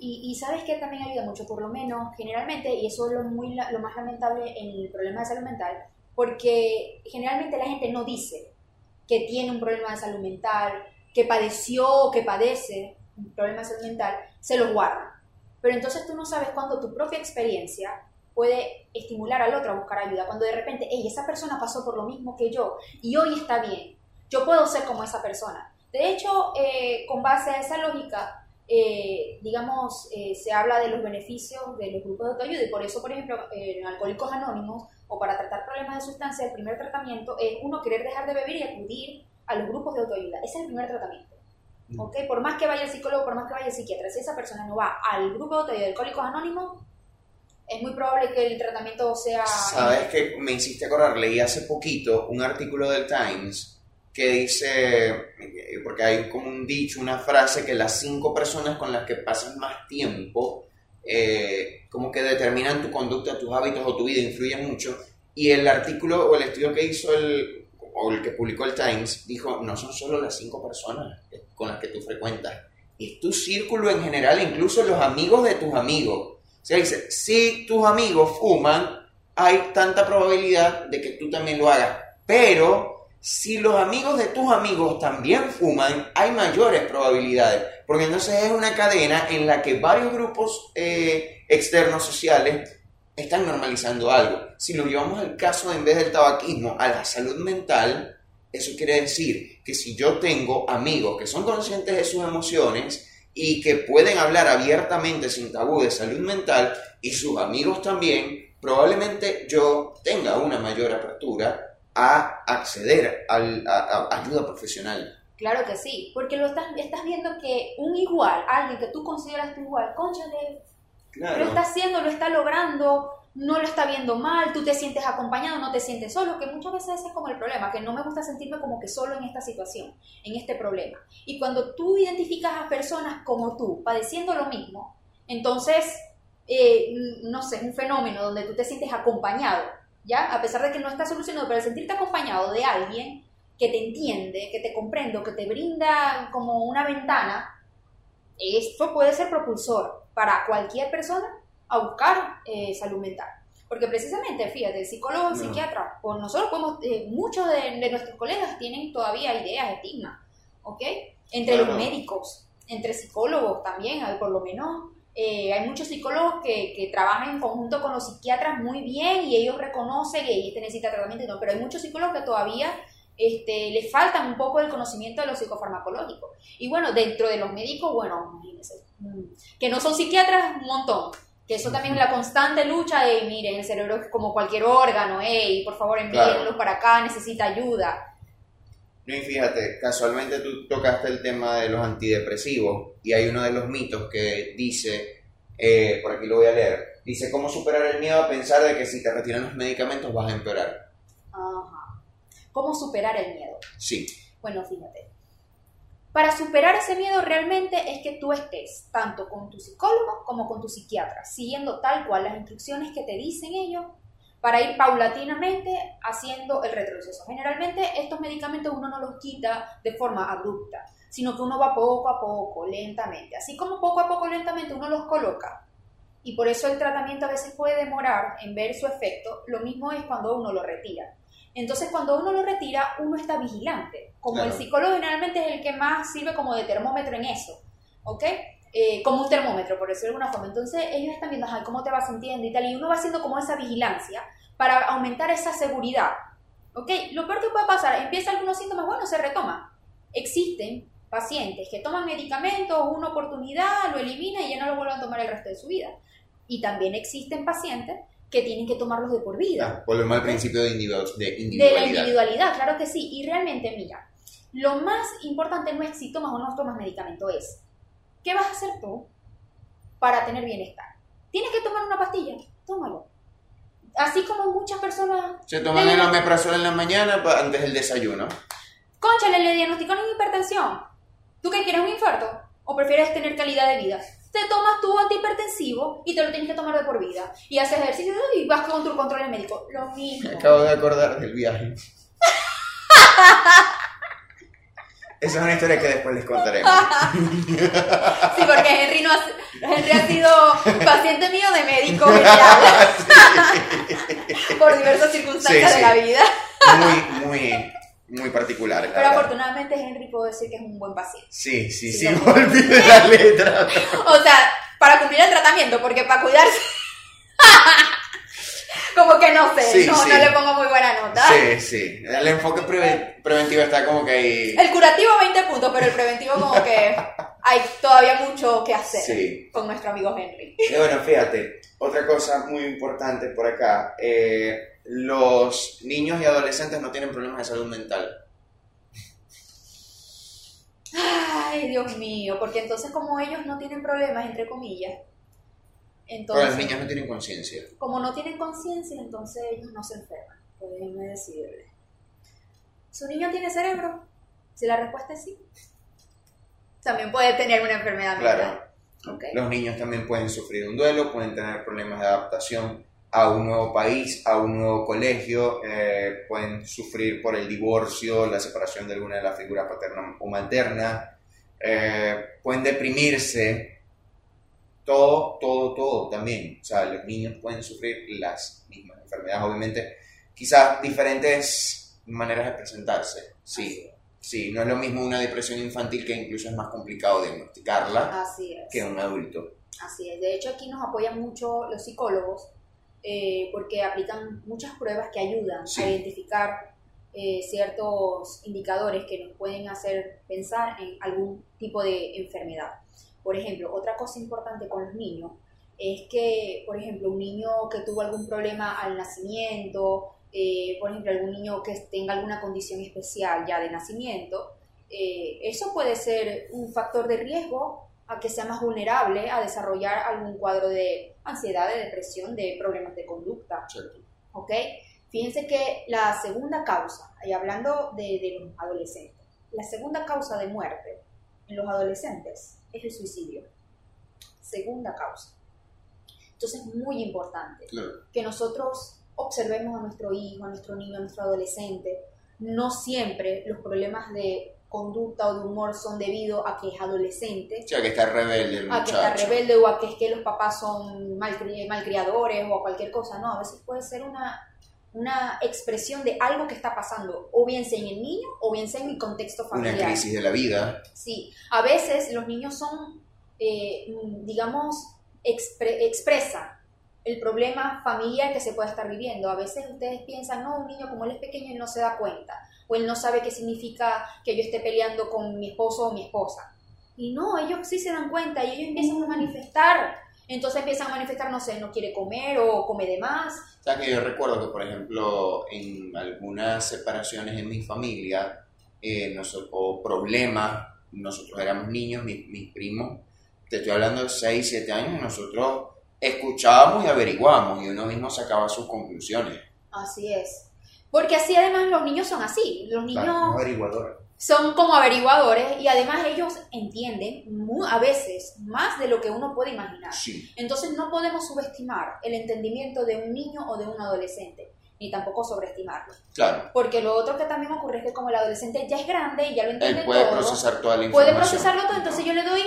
Y, sabes que también ayuda mucho, por lo menos generalmente, y eso es lo, muy, lo más lamentable en el problema de salud mental, porque generalmente la gente no dice que tiene un problema de salud mental, que padeció o que padece un problema de salud mental, se lo guarda. Pero entonces tú no sabes cuándo tu propia experiencia puede estimular al otro a buscar ayuda. Cuando de repente, hey, esa persona pasó por lo mismo que yo y hoy está bien. Yo puedo ser como esa persona. De hecho, eh, con base a esa lógica, eh, digamos, eh, se habla de los beneficios de los grupos de autoayuda y por eso, por ejemplo, en Alcohólicos Anónimos o para tratar problemas de sustancia, el primer tratamiento es uno querer dejar de beber y acudir a los grupos de autoayuda. Ese es el primer tratamiento. Mm. ¿ok? Por más que vaya el psicólogo, por más que vaya el psiquiatra, si esa persona no va al grupo de autoayuda de Alcohólicos Anónimos, es muy probable que el tratamiento sea...
Sabes que me hiciste acordar, leí hace poquito un artículo del Times que dice, porque hay como un dicho, una frase, que las cinco personas con las que pasas más tiempo, eh, como que determinan tu conducta, tus hábitos o tu vida, influyen mucho. Y el artículo o el estudio que hizo el, o el que publicó el Times, dijo, no son solo las cinco personas con las que tú frecuentas, es tu círculo en general, incluso los amigos de tus amigos. O sea, dice, si tus amigos fuman, hay tanta probabilidad de que tú también lo hagas, pero si los amigos de tus amigos también fuman, hay mayores probabilidades, porque entonces es una cadena en la que varios grupos eh, externos sociales están normalizando algo. Si lo llevamos al caso en vez del tabaquismo a la salud mental, Eso quiere decir que si yo tengo amigos que son conscientes de sus emociones y que pueden hablar abiertamente sin tabú de salud mental y sus amigos también, probablemente yo tenga una mayor apertura a acceder a, a ayuda profesional.
Claro que sí, porque lo estás, estás viendo que un igual, alguien que tú consideras tu igual, conchale, lo está haciendo, lo está logrando, no lo está viendo mal, tú te sientes acompañado, no te sientes solo, que muchas veces ese es como el problema, que no me gusta sentirme como que solo en esta situación, en este problema. Y cuando tú identificas a personas como tú, padeciendo lo mismo, entonces, eh, no sé, un fenómeno donde tú te sientes acompañado, ¿ya? A pesar de que no está solucionado, pero sentirte acompañado de alguien que te entiende, que te comprende, que te brinda como una ventana, esto puede ser propulsor para cualquier persona a buscar eh, salud mental. Porque precisamente, fíjate, psicólogos, psiquiatras, pues nosotros podemos, eh, muchos de, nuestros colegas tienen todavía ideas, estigmas, ¿ok? Entre los médicos, entre psicólogos también, por lo menos. Eh, hay muchos psicólogos que, que, trabajan en conjunto con los psiquiatras muy bien y ellos reconocen que este necesita tratamiento, no, pero hay muchos psicólogos que todavía este, le falta un poco el conocimiento de los psicofarmacológicos. Y bueno, dentro de los médicos, bueno, imagínense, mm, que no son psiquiatras, un montón. Que eso también es la constante lucha de, miren, el cerebro es como cualquier órgano, hey, por favor envíenlo para acá, necesita ayuda.
No, y fíjate, casualmente tú tocaste el tema de los antidepresivos y hay uno de los mitos que dice, eh, por aquí lo voy a leer, dice, ¿cómo superar el miedo a pensar de que si te retiran los medicamentos vas a empeorar?
Ajá. ¿Cómo superar el miedo?
Sí.
Bueno, fíjate. Para superar ese miedo realmente es que tú estés tanto con tu psicólogo como con tu psiquiatra, siguiendo tal cual las instrucciones que te dicen ellos para ir paulatinamente haciendo el retroceso. Generalmente estos medicamentos uno no los quita de forma abrupta, sino que uno va poco a poco, lentamente. Así como poco a poco, lentamente uno los coloca. Y por eso el tratamiento a veces puede demorar en ver su efecto. Lo mismo es cuando uno lo retira. Entonces, cuando uno lo retira, uno está vigilante. Como el psicólogo generalmente es el que más sirve como de termómetro en eso, ¿ok? Eh, como un termómetro, por decirlo de alguna forma. Entonces, ellos están viendo cómo te vas sintiendo y tal, y uno va haciendo como esa vigilancia para aumentar esa seguridad, ¿ok? Lo peor que puede pasar, empieza algunos síntomas, bueno, se retoma. Existen pacientes que toman medicamentos una oportunidad, lo eliminan y ya no lo vuelven a tomar el resto de su vida. Y también existen pacientes que tienen que tomarlos de por vida.
volvemos al principio de, individualidad.
De la individualidad, claro que sí. Y realmente, mira, lo más importante no es si tomas o no tomas medicamento, es ¿qué vas a hacer tú para tener bienestar? ¿Tienes que tomar una pastilla? Tómalo. Así como muchas personas...
Se toman el omeprazol en la mañana antes del desayuno.
Conchale, le diagnosticaron hipertensión. ¿Tú qué quieres, un infarto? ¿O prefieres tener calidad de vida? te tomas tu antihipertensivo y te lo tienes que tomar de por vida. Y haces ejercicio y vas con tu control médico. Lo mismo.
Me acabo de acordar del viaje. <laughs> Esa es una historia que después les contaré. <laughs>
sí, porque Henry, no ha, Henry ha sido paciente mío de médico general. <laughs> por diversas circunstancias de la vida.
muy, muy muy particular.
Pero afortunadamente Henry puedo decir que es un buen paciente.
Sí, sí, sí, me olvidé la letra.
o sea, para cumplir el tratamiento, porque para cuidarse... <laughs> como que no sé, no, no, le pongo muy buena nota.
Sí, sí. El enfoque preventivo está como que ahí.
El curativo 20 puntos, pero el preventivo como que <laughs> hay todavía mucho que hacer con nuestro amigo Henry.
Y bueno, fíjate, otra cosa muy importante por acá. Eh, los niños y adolescentes no tienen problemas de salud mental.
Ay, Dios mío, porque entonces como ellos no tienen problemas, entre comillas, entonces...
Pero los niños no tienen conciencia.
Como no tienen conciencia, entonces ellos no se enferman, déjenme decirle. ¿Su niño tiene cerebro? Si la respuesta es sí, también puede tener una enfermedad mental.
Claro. Los niños también pueden sufrir un duelo, pueden tener problemas de adaptación a un nuevo país, a un nuevo colegio, eh, pueden sufrir por el divorcio, la separación de alguna de las figuras paterna o materna, eh, pueden deprimirse, todo, todo, todo también. O sea, los niños pueden sufrir las mismas enfermedades, obviamente, quizás diferentes maneras de presentarse, sí. Sí, no es lo mismo una depresión infantil que incluso es más complicado diagnosticarla que un adulto.
Así es. De hecho, aquí nos apoyan mucho los psicólogos eh, porque aplican muchas pruebas que ayudan a identificar eh, ciertos indicadores que nos pueden hacer pensar en algún tipo de enfermedad. Por ejemplo, otra cosa importante con los niños es que, por ejemplo, un niño que tuvo algún problema al nacimiento, eh, por ejemplo, algún niño que tenga alguna condición especial ya de nacimiento, eh, eso puede ser un factor de riesgo a que sea más vulnerable a desarrollar algún cuadro de ansiedad, de depresión, de problemas de conducta. ¿Ok? Fíjense que la segunda causa, y hablando de, de los adolescentes, la segunda causa de muerte en los adolescentes es el suicidio. Segunda causa. Entonces es muy importante que nosotros observemos a nuestro hijo, a nuestro niño, a nuestro adolescente. No siempre los problemas de conducta o de humor son debido a que es adolescente.
O sea, que está rebelde el
A que está rebelde o a que es que los papás son malcriadores o a cualquier cosa. No, a veces puede ser una, una expresión de algo que está pasando, o bien sea en el niño o bien sea en el contexto familiar.
Una crisis de la vida.
Sí, a veces los niños son, eh, digamos, expresan el problema familiar que se puede estar viviendo. A veces ustedes piensan, no, un niño como él es pequeño, él no se da cuenta, o él no sabe qué significa que yo esté peleando con mi esposo o mi esposa. Y no, ellos sí se dan cuenta y ellos empiezan a manifestar. Entonces empiezan a manifestar, no sé, no quiere comer o come de más.
O sea, que yo recuerdo que, por ejemplo, en algunas separaciones en mi familia, eh, o problemas, nosotros éramos niños, mis, mis primos, te estoy hablando de 6, 7 años, nosotros escuchábamos y averiguamos y uno mismo sacaba sus conclusiones.
Así es. Porque así además los niños son así. Los niños
averiguadores.
Son como averiguadores y además ellos entienden a veces más de lo que uno puede imaginar.
Sí.
Entonces no podemos subestimar el entendimiento de un niño o de un adolescente ni tampoco sobreestimarlo.
Claro.
Porque lo otro que también ocurre es que como el adolescente ya es grande y ya lo entiende
Él puede procesar toda la información.
Puede procesarlo todo, entonces yo le doy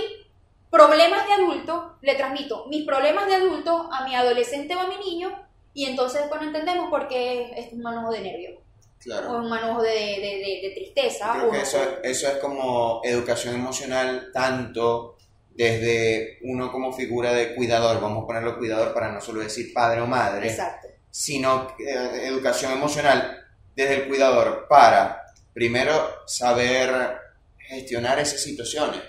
problemas de adulto, le transmito mis problemas de adulto a mi adolescente o a mi niño, y entonces cuando entendemos por qué es un manojo de nervio.
Claro.
O un manojo de, de, tristeza.
Creo que eso, eso es como educación emocional tanto desde uno como figura de cuidador, vamos a ponerlo cuidador para no solo decir padre o madre,
Exacto.
sino eh, educación emocional desde el cuidador para primero saber gestionar esas situaciones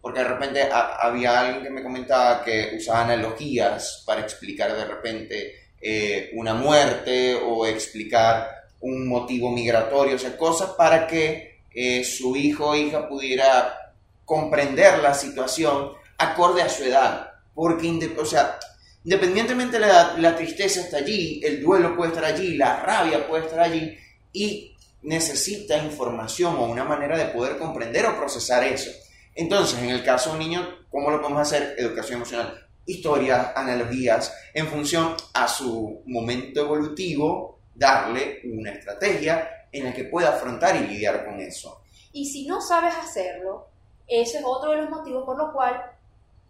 porque de repente había alguien que me comentaba que usaba analogías para explicar de repente eh, una muerte o explicar un motivo migratorio, o sea, cosas para que eh, su hijo o hija pudiera comprender la situación acorde a su edad. Porque, independientemente de la edad, la tristeza está allí, el duelo puede estar allí, la rabia puede estar allí y necesita información o una manera de poder comprender o procesar eso. Entonces, en el caso de un niño, ¿cómo lo podemos hacer? Educación emocional. Historias, analogías, en función a su momento evolutivo, darle una estrategia en la que pueda afrontar y lidiar con eso.
Y si no sabes hacerlo, ese es otro de los motivos por los cuales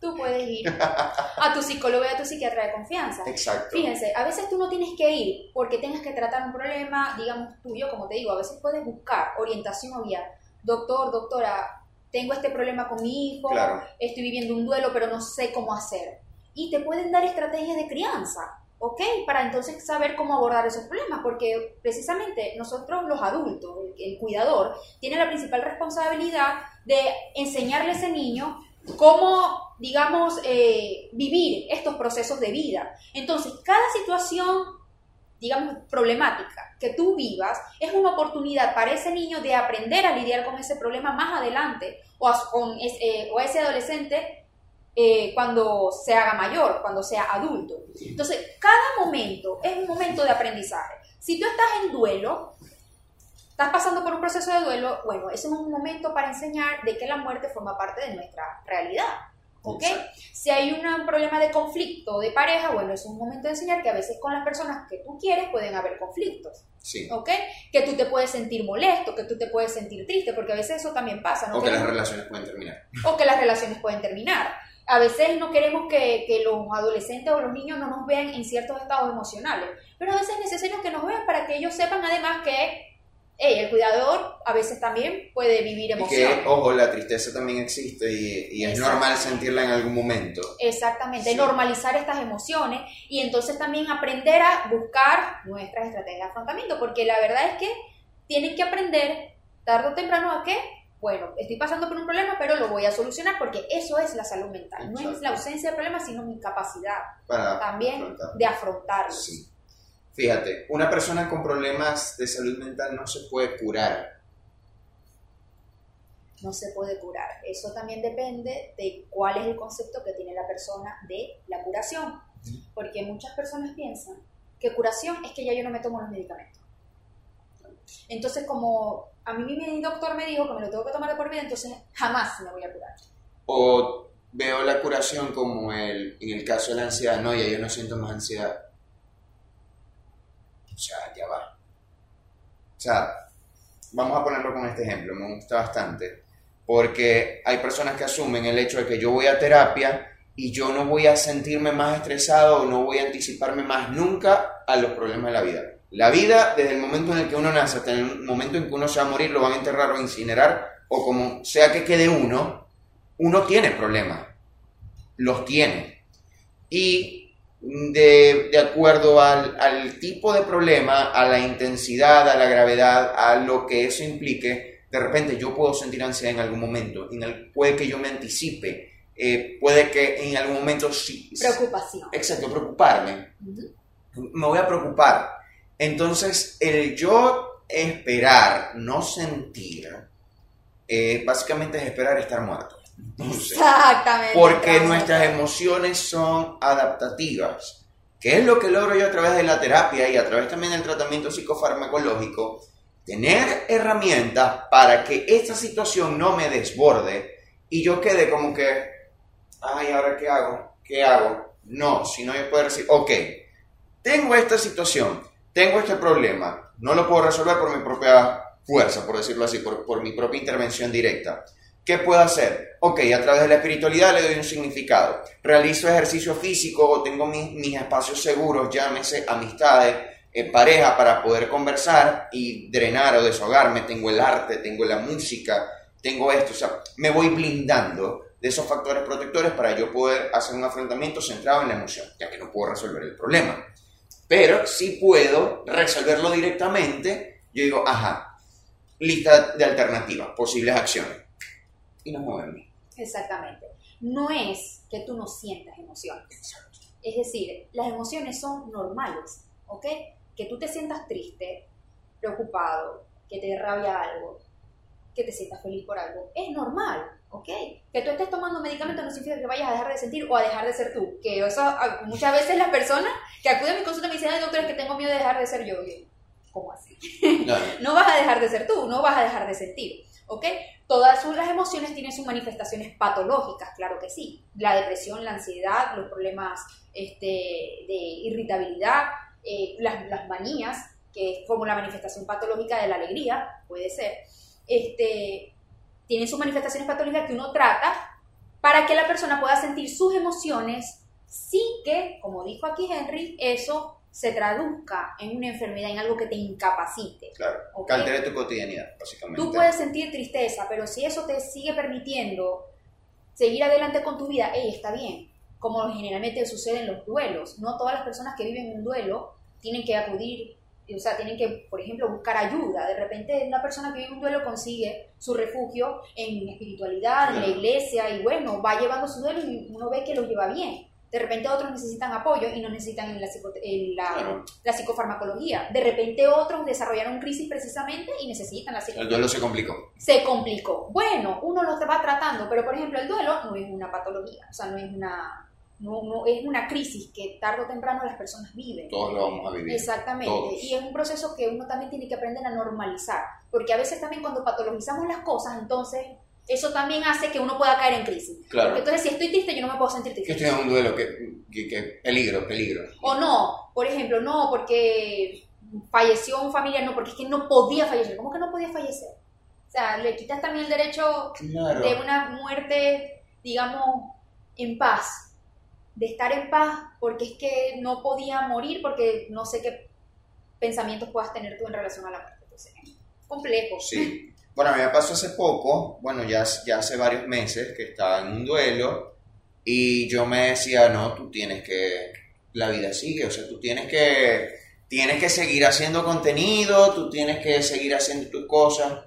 tú puedes ir a tu psicólogo y a tu psiquiatra de confianza.
Exacto.
Fíjense, a veces tú no tienes que ir porque tengas que tratar un problema, digamos, tuyo, como te digo, a veces puedes buscar orientación o guía. Doctor, doctora, tengo este problema con mi hijo, estoy viviendo un duelo, pero no sé cómo hacer. Y te pueden dar estrategias de crianza, ¿ok? Para entonces saber cómo abordar esos problemas, porque precisamente nosotros los adultos, el, cuidador, tiene la principal responsabilidad de enseñarle a ese niño cómo, digamos, eh, vivir estos procesos de vida. Entonces, cada situación, digamos, problemática que tú vivas es una oportunidad para ese niño de aprender a lidiar con ese problema más adelante o a, con eh, ese adolescente eh, cuando se haga mayor, cuando sea adulto. Entonces, cada momento es un momento de aprendizaje. Si tú estás en duelo, estás pasando por un proceso de duelo, bueno, ese es un momento para enseñar de que la muerte forma parte de nuestra realidad. ¿Ok? Si hay un problema de conflicto de pareja, bueno, es un momento de enseñar que a veces con las personas que tú quieres pueden haber conflictos.
Sí.
¿Ok? Que tú te puedes sentir molesto, que tú te puedes sentir triste, porque a veces eso también pasa.
¿no? O que las relaciones pueden terminar.
O que las relaciones pueden terminar. A veces no queremos que, que los adolescentes o los niños no nos vean en ciertos estados emocionales, pero a veces es necesario que nos vean para que ellos sepan además que el cuidador a veces también puede vivir emociones.
que, ojo, la tristeza también existe y, es normal sentirla en algún momento.
Exactamente, normalizar estas emociones y entonces también aprender a buscar nuestras estrategias de afrontamiento, porque la verdad es que tienen que aprender tarde o temprano a qué bueno, estoy pasando por un problema, pero lo voy a solucionar porque eso es la salud mental. No es la ausencia de problemas, sino mi capacidad también de afrontarlo. Sí.
Fíjate, una persona con problemas de salud mental no se puede curar.
No se puede curar. Eso también depende de cuál es el concepto que tiene la persona de la curación. Porque muchas personas piensan que curación es que ya yo no me tomo los medicamentos. Entonces, como a mí mi doctor me dijo que me lo tengo que tomar de por vida, entonces jamás me voy a curar.
O veo la curación como el, en el caso de la ansiedad, no, ya yo no siento más ansiedad. O sea, ya va. O sea, vamos a ponerlo con este ejemplo, me gusta bastante, porque hay personas que asumen el hecho de que yo voy a terapia y yo no voy a sentirme más estresado o no voy a anticiparme más nunca a los problemas de la vida. La vida, desde el momento en el que uno nace hasta el momento en que uno se va a morir, lo van a enterrar o incinerar, o como sea que quede uno, uno tiene problemas. Los tiene. Y de, acuerdo al, al, tipo de problema, a la intensidad, a la gravedad, a lo que eso implique, de repente yo puedo sentir ansiedad en algún momento. En el, puede que yo me anticipe. Eh, puede que en algún momento sí.
Preocupación.
Exacto, preocuparme. Me voy a preocupar entonces, el yo esperar, no sentir, eh, básicamente es esperar estar muerto.
Exactamente.
Porque nuestras emociones son adaptativas. ¿Qué es lo que logro yo a través de la terapia y a través también del tratamiento psicofarmacológico? Tener herramientas para que esta situación no me desborde y yo quede como que, ay, ¿ahora qué hago? ¿Qué hago? No, sino yo puedo decir, ok, tengo esta situación, tengo este problema, no lo puedo resolver por mi propia fuerza, por decirlo así, por, mi propia intervención directa. ¿Qué puedo hacer? Ok, a través de la espiritualidad le doy un significado. Realizo ejercicio físico o tengo mis, espacios seguros, llámese amistades, eh, pareja, para poder conversar y drenar o desahogarme. Tengo el arte, tengo la música, tengo esto. O sea, me voy blindando de esos factores protectores para yo poder hacer un afrontamiento centrado en la emoción, ya que no puedo resolver el problema pero si puedo resolverlo directamente. Yo digo, ajá, lista de alternativas, posibles acciones. Y nos movemos.
Exactamente. No es que tú no sientas emociones. Es decir, las emociones son normales, ¿ok? Que tú te sientas triste, preocupado, que te dé rabia algo, que te sientas feliz por algo, es normal. ¿Ok? Que tú estés tomando medicamentos no significa que vayas a dejar de sentir o a dejar de ser tú. Que eso, muchas veces las personas que acuden a mi consulta me dicen, ay, doctor, es que tengo miedo de dejar de ser yo. ¿Cómo así? <laughs> No. vas a dejar de ser tú, no vas a dejar de sentir, ¿ok? Todas las emociones tienen sus manifestaciones patológicas, claro que sí. La depresión, la ansiedad, los problemas este, de irritabilidad, eh, las, las manías, que es como la manifestación patológica de la alegría, puede ser. Este, tienen sus manifestaciones patológicas que uno trata para que la persona pueda sentir sus emociones sin que, como dijo aquí Henry, eso se traduzca en una enfermedad, en algo que te incapacite.
Claro, que altere tu cotidianidad, básicamente.
Tú puedes sentir tristeza, pero si eso te sigue permitiendo seguir adelante con tu vida, hey, está bien, como generalmente sucede en los duelos. No todas las personas que viven un duelo tienen que acudir o sea, tienen que, por ejemplo, buscar ayuda. De repente una persona que vive un duelo consigue su refugio en espiritualidad, en la iglesia, y bueno, va llevando su duelo y uno ve que lo lleva bien. De repente otros necesitan apoyo y no necesitan en la, la, psicofarmacología. De repente otros desarrollaron crisis precisamente y necesitan la
psicofarmacología. El duelo se complicó.
Se complicó. Bueno, uno lo va tratando, pero por ejemplo el duelo no es una patología, o sea, no es una no, no, es una crisis que tarde o temprano las personas viven.
Todos lo vamos a vivir.
Exactamente. Y es un proceso que uno también tiene que aprender a normalizar. Porque a veces también cuando patologizamos las cosas, entonces eso también hace que uno pueda caer en crisis.
Claro.
Porque entonces si estoy triste, yo no me puedo sentir triste.
Que estoy en un duelo, que, que, peligro, peligro.
O no, por ejemplo, no, porque falleció un familiar, no, porque es que no podía fallecer. ¿Cómo que no podía fallecer? O sea, le quitas también el derecho de una muerte, digamos, en paz de estar en paz porque es que no podía morir porque no sé qué pensamientos puedas tener tú en relación a la muerte. Entonces, complejo.
Sí. Bueno, a mí me pasó hace poco, bueno, ya, ya hace varios meses que estaba en un duelo y yo me decía, no, tú tienes que, la vida sigue, o sea, tú tienes que, tienes que seguir haciendo contenido, tú tienes que seguir haciendo tus cosas.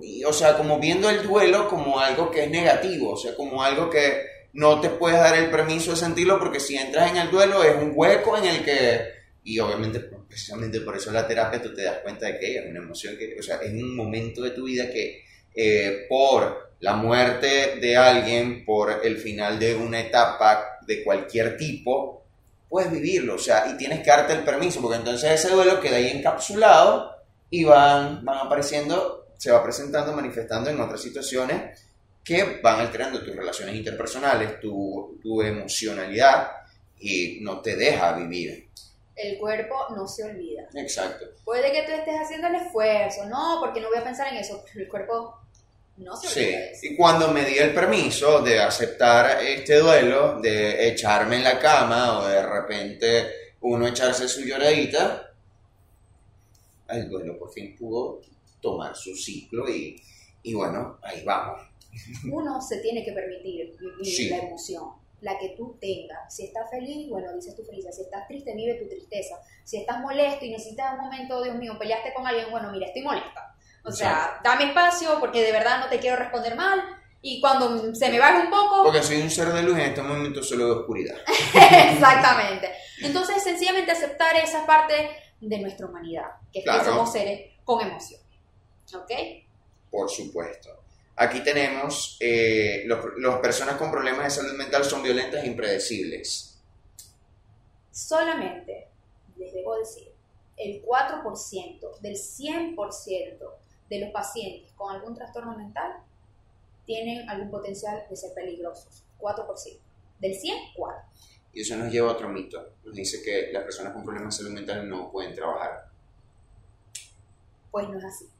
Y, o sea, como viendo el duelo como algo que es negativo, o sea, como algo que no te puedes dar el permiso de sentirlo porque si entras en el duelo es un hueco en el que, y obviamente precisamente por eso la terapia tú te das cuenta de que es una emoción que, o sea, es un momento de tu vida que eh, por la muerte de alguien, por el final de una etapa de cualquier tipo, puedes vivirlo, o sea, y tienes que darte el permiso, porque entonces ese duelo queda ahí encapsulado y van, van apareciendo, se va presentando, manifestando en otras situaciones que van alterando tus relaciones interpersonales, tu, tu emocionalidad y no te deja vivir.
El cuerpo no se olvida.
Exacto.
Puede que tú estés haciendo el esfuerzo, no, porque no voy a pensar en eso, pero el cuerpo no se olvida. eso.
Sí, y cuando me di el permiso de aceptar este duelo, de echarme en la cama o de repente uno echarse su lloradita, el duelo por fin pudo tomar su ciclo y, y bueno, ahí vamos.
Uno se tiene que permitir vivir
Sí.
la emoción, la que tú tengas. Si estás feliz, bueno, dices tu felicidad. Si estás triste, vive tu tristeza. Si estás molesto y necesitas un momento, Dios mío, peleaste con alguien, bueno, mira, estoy molesta. O sea, dame espacio porque de verdad no te quiero responder mal. Y cuando se me baje un poco,
Porque soy un ser de luz en este momento solo de oscuridad. <laughs>
Exactamente. Entonces, sencillamente aceptar esa parte de nuestra humanidad, que es
Claro.
que somos seres con emoción. ¿Ok?
Por supuesto. Aquí tenemos, eh, las personas con problemas de salud mental son violentas e impredecibles.
Solamente, les debo decir, el 4% del 100% de los pacientes con algún trastorno mental tienen algún potencial de ser peligrosos. 4%. Del 100, 4.
Y eso nos lleva a otro mito. Nos dice que las personas con problemas de salud mental no pueden trabajar.
Pues no es así.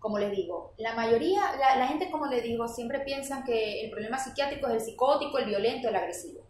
Como les digo, la mayoría, la, la gente, como les digo, siempre piensan que el problema psiquiátrico es el psicótico, el violento, el agresivo.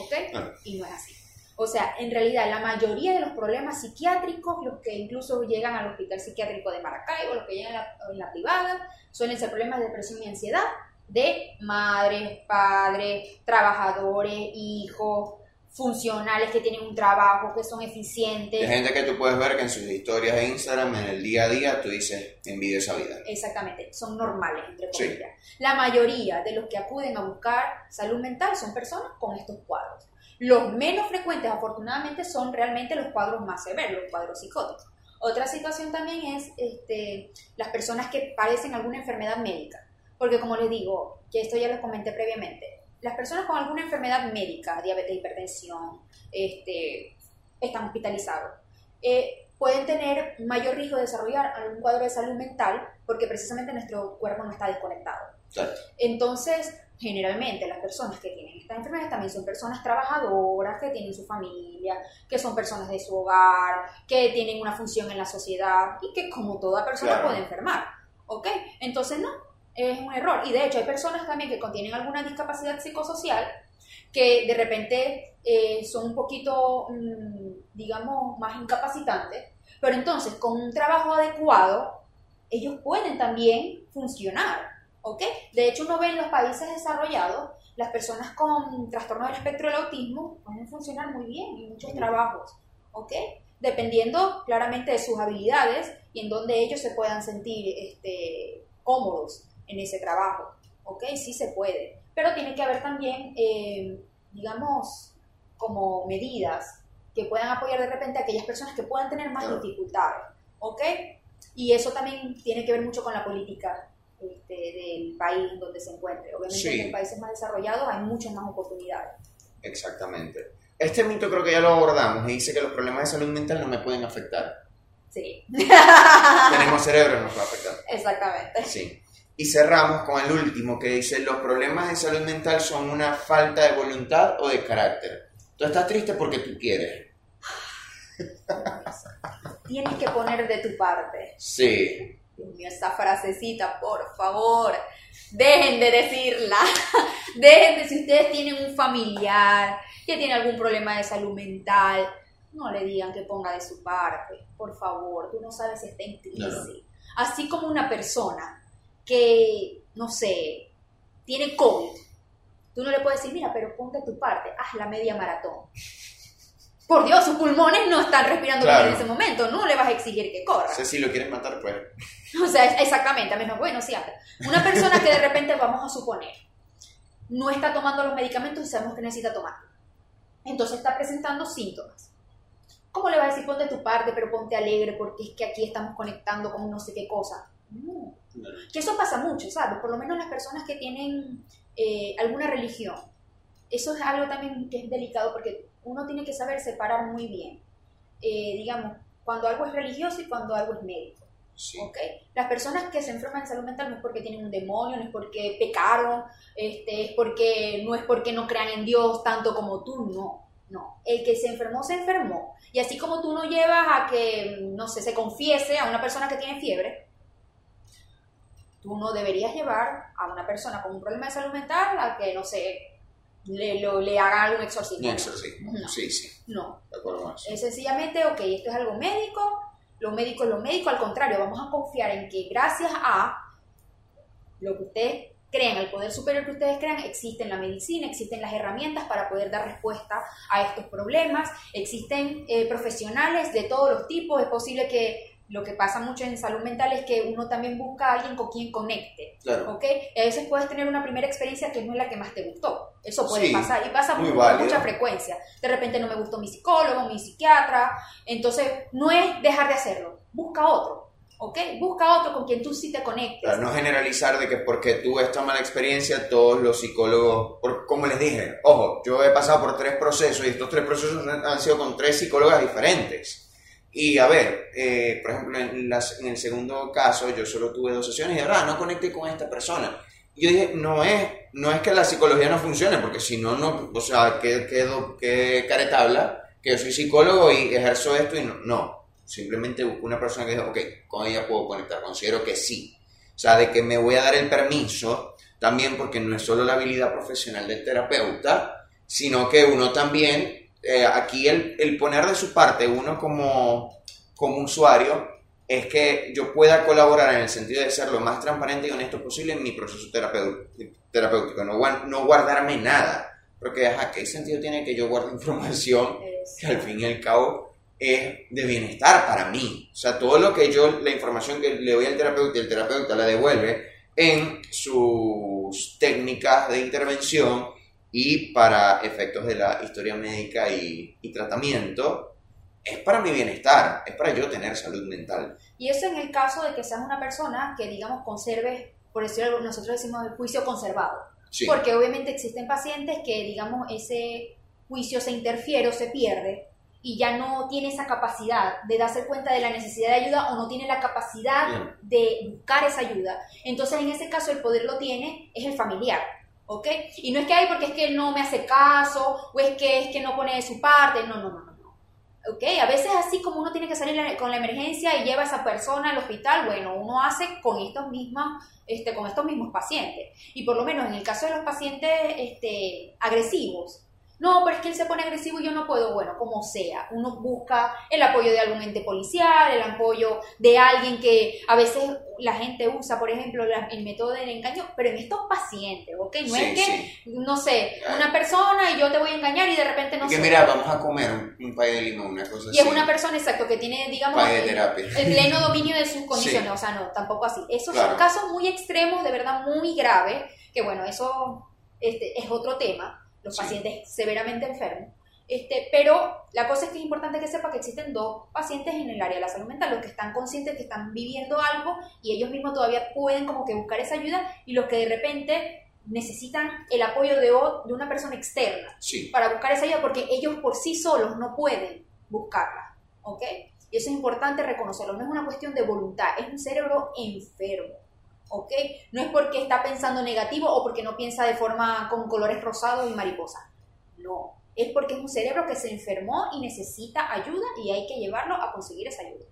¿Ok?
Ah.
Y no es así. O sea, en realidad, la mayoría de los problemas psiquiátricos, los que incluso llegan al hospital psiquiátrico de Maracaibo, los que llegan a la, en la privada, suelen ser problemas de depresión y ansiedad de madres, padres, trabajadores, hijos, funcionales que tienen un trabajo, que son eficientes.
Hay gente que tú puedes ver que en sus historias de Instagram, en el día a día, tú dices, envidia esa vida.
Exactamente, son normales, entre
Sí.
comillas. La mayoría de los que acuden a buscar salud mental son personas con estos cuadros. Los menos frecuentes, afortunadamente, son realmente los cuadros más severos, los cuadros psicóticos. Otra situación también es este, las personas que padecen alguna enfermedad médica. Porque como les digo, que esto ya lo comenté previamente, las personas con alguna enfermedad médica, diabetes, hipertensión, este, están hospitalizados. Eh, pueden tener mayor riesgo de desarrollar algún cuadro de salud mental porque precisamente nuestro cuerpo no está desconectado. Entonces, generalmente las personas que tienen estas enfermedades también son personas trabajadoras, que tienen su familia, que son personas de su hogar, que tienen una función en la sociedad y que como toda persona
Claro.
puede enfermar. ¿Ok? Entonces, no, es un error. Y de hecho hay personas también que contienen alguna discapacidad psicosocial que de repente eh, son un poquito, mm, digamos, más incapacitantes, pero entonces con un trabajo adecuado, ellos pueden también funcionar, ¿ok? De hecho, uno ve en los países desarrollados, las personas con trastorno del espectro del autismo pueden funcionar muy bien en muchos trabajos, ¿ok? Dependiendo claramente de sus habilidades y en donde ellos se puedan sentir este, cómodos en ese trabajo, ¿ok? Sí se puede, pero tiene que haber también, eh, digamos, como medidas que puedan apoyar de repente a aquellas personas que puedan tener más dificultades, ¿ok? Y eso también tiene que ver mucho con la política este, del país donde se encuentre. Obviamente
Sí.
en países más desarrollados hay muchas más oportunidades.
Exactamente. Este mito creo que ya lo abordamos y dice que los problemas de salud mental no me pueden afectar.
Sí,
Tenemos cerebro, nos va a afectar. <laughs>
exactamente.
Sí. Y cerramos con el último que dice, los problemas de salud mental son una falta de voluntad o de carácter. Tú estás triste porque tú quieres. <laughs>
Tienes que poner de tu parte.
Sí.
Dios mío, esa frasecita, por favor, dejen de decirla. <laughs> Dejen de, si ustedes tienen un familiar que tiene algún problema de salud mental, no le digan que ponga de su parte, por favor, tú no sabes si está en crisis.
No, no.
Así como una persona que, no sé, tiene COVID, tú no le puedes decir, mira, pero ponte tu parte, haz la media maratón. por Dios, sus pulmones no están respirando
Claro.
bien en ese momento, no le vas a exigir que corra.
O sea, si lo quieres matar, pues. <laughs>
O sea, exactamente, a menos, bueno, sí, anda. Una persona que de repente, vamos a suponer, no está tomando los medicamentos y sabemos que necesita tomar. Entonces está presentando síntomas. ¿Cómo le vas a decir ponte tu parte, pero ponte alegre porque es que aquí estamos conectando con no sé qué cosa? No. Que eso pasa mucho, ¿sabes? Por lo menos las personas que tienen eh, alguna religión. Eso es algo también que es delicado porque uno tiene que saber separar muy bien, eh, digamos, cuando algo es religioso y cuando algo es médico.
Sí.
Las personas que se enferman de salud mental no es porque tienen un demonio, no es porque pecaron, este, es porque no es porque no crean en Dios tanto como tú, no, no. El que se enfermó, se enfermó. Y así como tú no llevas a que, no sé, se confiese a una persona que tiene fiebre, tú no deberías llevar a una persona con un problema de salud mental a que, no sé, le, lo- le haga algún exorcismo.
Un exorcismo.
No.
Sí, sí.
No,
De acuerdo con eso.
es sencillamente, ok, esto es algo médico, lo médico es lo médico, al contrario, vamos a confiar en que gracias a lo que ustedes crean, el poder superior que ustedes crean, existen la medicina, existen las herramientas para poder dar respuesta a estos problemas, existen eh, profesionales de todos los tipos, es posible que lo que pasa mucho en salud mental es que uno también busca a alguien con quien conecte,
Claro.
¿ok? Y a veces puedes tener una primera experiencia que no es la que más te gustó. Eso puede
Sí,
pasar y pasa
muy
con mucha frecuencia. De repente no me gustó mi psicólogo, mi psiquiatra. Entonces, no es dejar de hacerlo. Busca otro, ¿ok? Busca otro con quien tú sí te conectes.
Claro, no generalizar de que porque tuve esta mala experiencia, todos los psicólogos, por- como les dije, ojo, yo he pasado por tres procesos y estos tres procesos han sido con tres psicólogas diferentes. Y a ver, eh, por ejemplo, en, el segundo caso yo solo tuve dos sesiones y de verdad no conecté con esta persona. Y yo dije, no es, no es que la psicología no funcione, porque si no, no, o sea, ¿qué, qué, qué caretabla? Que yo soy psicólogo y ejerzo esto y no, no. Simplemente busco una persona que diga, ok, con ella puedo conectar, considero que sí. O sea, de que me voy a dar el permiso también porque no es solo la habilidad profesional del terapeuta, sino que uno también, eh, aquí el, el poner de su parte, uno como, como usuario, es que yo pueda colaborar en el sentido de ser lo más transparente y honesto posible en mi proceso terapéutico, no, no guardarme nada, porque ajá, ¿qué sentido tiene que yo guarde <laughs> información que al fin y al cabo es de bienestar para mí. O sea, todo lo que yo, la información que le doy al terapeuta, el terapeuta la devuelve en sus técnicas de intervención y para efectos de la historia médica y, y tratamiento, es para mi bienestar, es para yo tener salud mental.
Y eso en el caso de que seas una persona que, digamos, conserve, por decirlo nosotros decimos el juicio conservado.
Sí,
Porque obviamente existen pacientes que, digamos, ese juicio se interfiere o se pierde y ya no tiene esa capacidad de darse cuenta de la necesidad de ayuda o no tiene la capacidad
Bien.
de buscar esa ayuda. Entonces, en ese caso, el poder lo tiene es el familiar. ¿Ok? Y no es que hay porque es que no me hace caso o es que es que no pone de su parte. No, no, no, no. ¿Ok? A veces así como uno tiene que salir con la emergencia y lleva a esa persona al hospital, bueno, uno hace con estos mismos, este, con estos mismos pacientes. Y por lo menos en el caso de los pacientes este, agresivos, no, pero es que él se pone agresivo y yo no puedo, bueno, como sea, uno busca el apoyo de algún ente policial, el apoyo de alguien que a veces la gente usa, por ejemplo, la- el método del engaño, pero en estos pacientes, ¿ok? No
sí,
es que,
sí.
no sé, una persona y yo te voy a engañar y de repente no
que
sé.
mira, vamos a comer un, un pay de limón, una cosa
Y es
así.
una persona, exacto, que tiene, digamos, el, el pleno dominio de sus condiciones.
Sí.
O sea, no, tampoco así. Esos
Claro.
son casos muy extremos, de verdad muy graves, que bueno, eso este, es otro tema, los
Sí.
pacientes severamente enfermos. Este, pero la cosa es que es importante que sepa que existen dos pacientes en el área de la salud mental, los que están conscientes que están viviendo algo y ellos mismos todavía pueden como que buscar esa ayuda y los que de repente necesitan el apoyo de, de una persona externa
Sí,
para buscar esa ayuda porque ellos por sí solos no pueden buscarla, ¿ok? Y eso es importante reconocerlo, no es una cuestión de voluntad, es un cerebro enfermo, ¿ok? No es porque está pensando negativo o porque no piensa de forma con colores rosados y mariposas, no, es porque es un cerebro que se enfermó y necesita ayuda y hay que llevarlo a conseguir esa ayuda.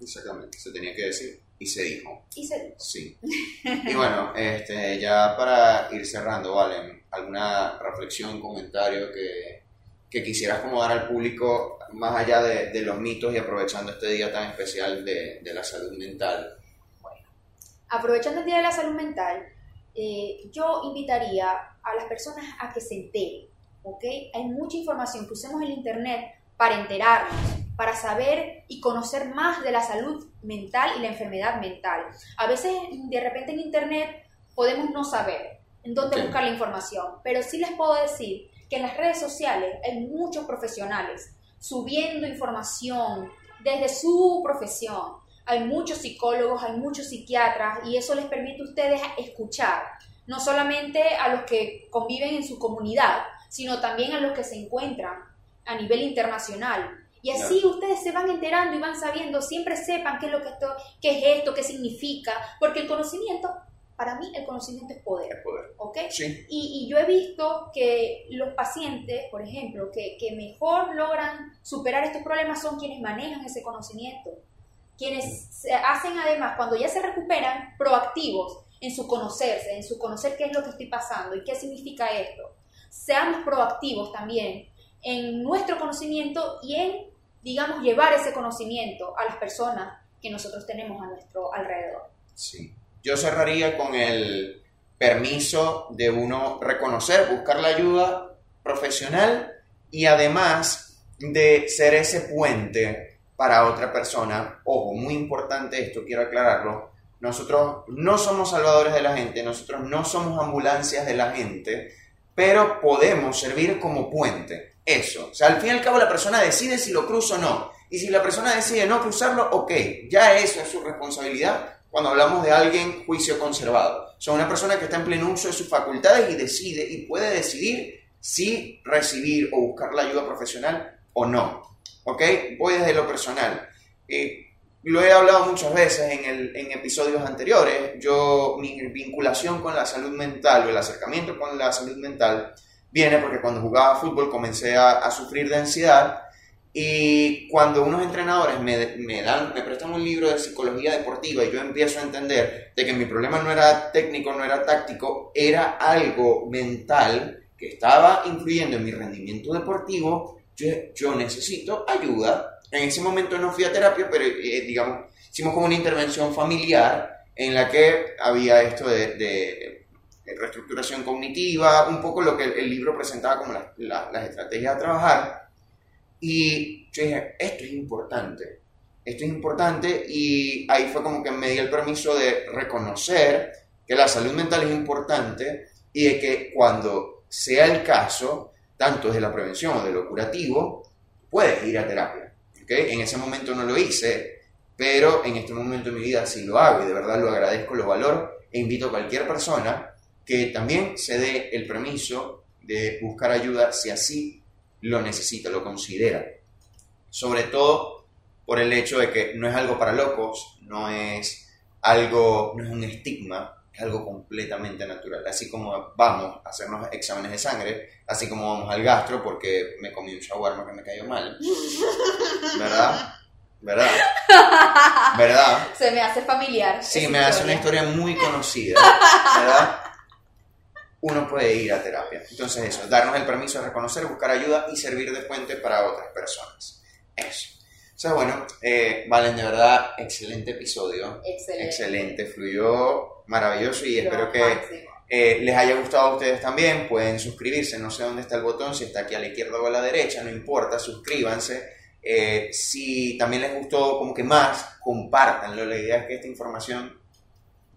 exactamente, se tenía que decir y se dijo.
Y se,
Sí. Y bueno, este, ya para ir cerrando, Valen, ¿alguna reflexión, comentario que, que quisieras como dar al público más allá de, de los mitos y aprovechando este día tan especial de, de la salud mental?
Aprovechando el Día de la Salud Mental, eh, yo invitaría a las personas a que se enteren, ¿ok? Hay mucha información que usemos el Internet para enterarnos, para saber y conocer más de la salud mental y la enfermedad mental. A veces, de repente en Internet podemos no saber en dónde buscar la información, pero sí les puedo decir que en las redes sociales hay muchos profesionales subiendo información desde su profesión. Hay muchos psicólogos, hay muchos psiquiatras y eso les permite a ustedes escuchar, no solamente a los que conviven en su comunidad, sino también a los que se encuentran a nivel internacional. Y así ustedes se van enterando y van sabiendo, siempre sepan qué es lo que esto, qué es esto, qué significa, porque el conocimiento, para mí el conocimiento es poder.
Es poder.
¿ok?
Sí.
Y, y yo he visto que los pacientes, por ejemplo, que, que mejor logran superar estos problemas son quienes manejan ese conocimiento, quienes se hacen además, cuando ya se recuperan, proactivos en su conocerse, en su conocer qué es lo que estoy pasando y qué significa esto. Seamos proactivos también en nuestro conocimiento y en, digamos, llevar ese conocimiento a las personas que nosotros tenemos a nuestro alrededor.
Sí. Yo cerraría con el permiso de uno reconocer, buscar la ayuda profesional y además de ser ese puente para otra persona. Ojo, muy importante esto, quiero aclararlo. Nosotros no somos salvadores de la gente, nosotros no somos ambulancias de la gente, pero podemos servir como puente. Eso. O sea, al fin y al cabo la persona decide si lo cruza o no. Y si la persona decide no cruzarlo, ok, ya eso es su responsabilidad cuando hablamos de alguien juicio conservado. Son una persona que está en pleno uso de sus facultades y decide y puede decidir si recibir o buscar la ayuda profesional o no. ¿Ok? Voy desde lo personal. Eh, lo he hablado muchas veces en, el, en episodios anteriores. Yo, mi vinculación con la salud mental o el acercamiento con la salud mental viene porque cuando jugaba fútbol comencé a, a sufrir de ansiedad y cuando unos entrenadores me, me, dan, me prestan un libro de psicología deportiva y yo empiezo a entender de que mi problema no era técnico, no era táctico, era algo mental que estaba influyendo en mi rendimiento deportivo, yo, yo necesito ayuda. En ese momento no fui a terapia, pero eh, digamos, hicimos como una intervención familiar en la que había esto de, de reestructuración cognitiva, un poco lo que el, el libro presentaba como la, la, las estrategias a trabajar. Y yo dije, esto es importante, esto es importante y ahí fue como que me di el permiso de reconocer que la salud mental es importante y de que cuando sea el caso, tanto de la prevención o de lo curativo, puedes ir a terapia. ¿okay? En ese momento no lo hice, pero en este momento de mi vida sí lo hago y de verdad lo agradezco, lo valoro e invito a cualquier persona que también se dé el permiso de buscar ayuda si así lo necesita, lo considera. Sobre todo por el hecho de que no es algo para locos, no es algo, no es un estigma, es algo completamente natural. Así como vamos a hacernos exámenes de sangre, así como vamos al gastro porque me comí un shawarma que me cayó mal. ¿Verdad? ¿Verdad? ¿Verdad?
Se me hace familiar.
Sí, me hace una historia muy conocida. ¿Verdad? uno puede ir a terapia. Entonces eso, darnos el permiso de reconocer, buscar ayuda y servir de puente para otras personas. Eso. O sea, bueno, eh, Valen, de verdad, excelente episodio.
Excelente.
Excelente, fluyó maravilloso y espero que eh, les haya gustado a ustedes también. Pueden suscribirse, no sé dónde está el botón, si está aquí a la izquierda o a la derecha, no importa, suscríbanse. Eh, si también les gustó como que más, compártanlo. La idea es que esta información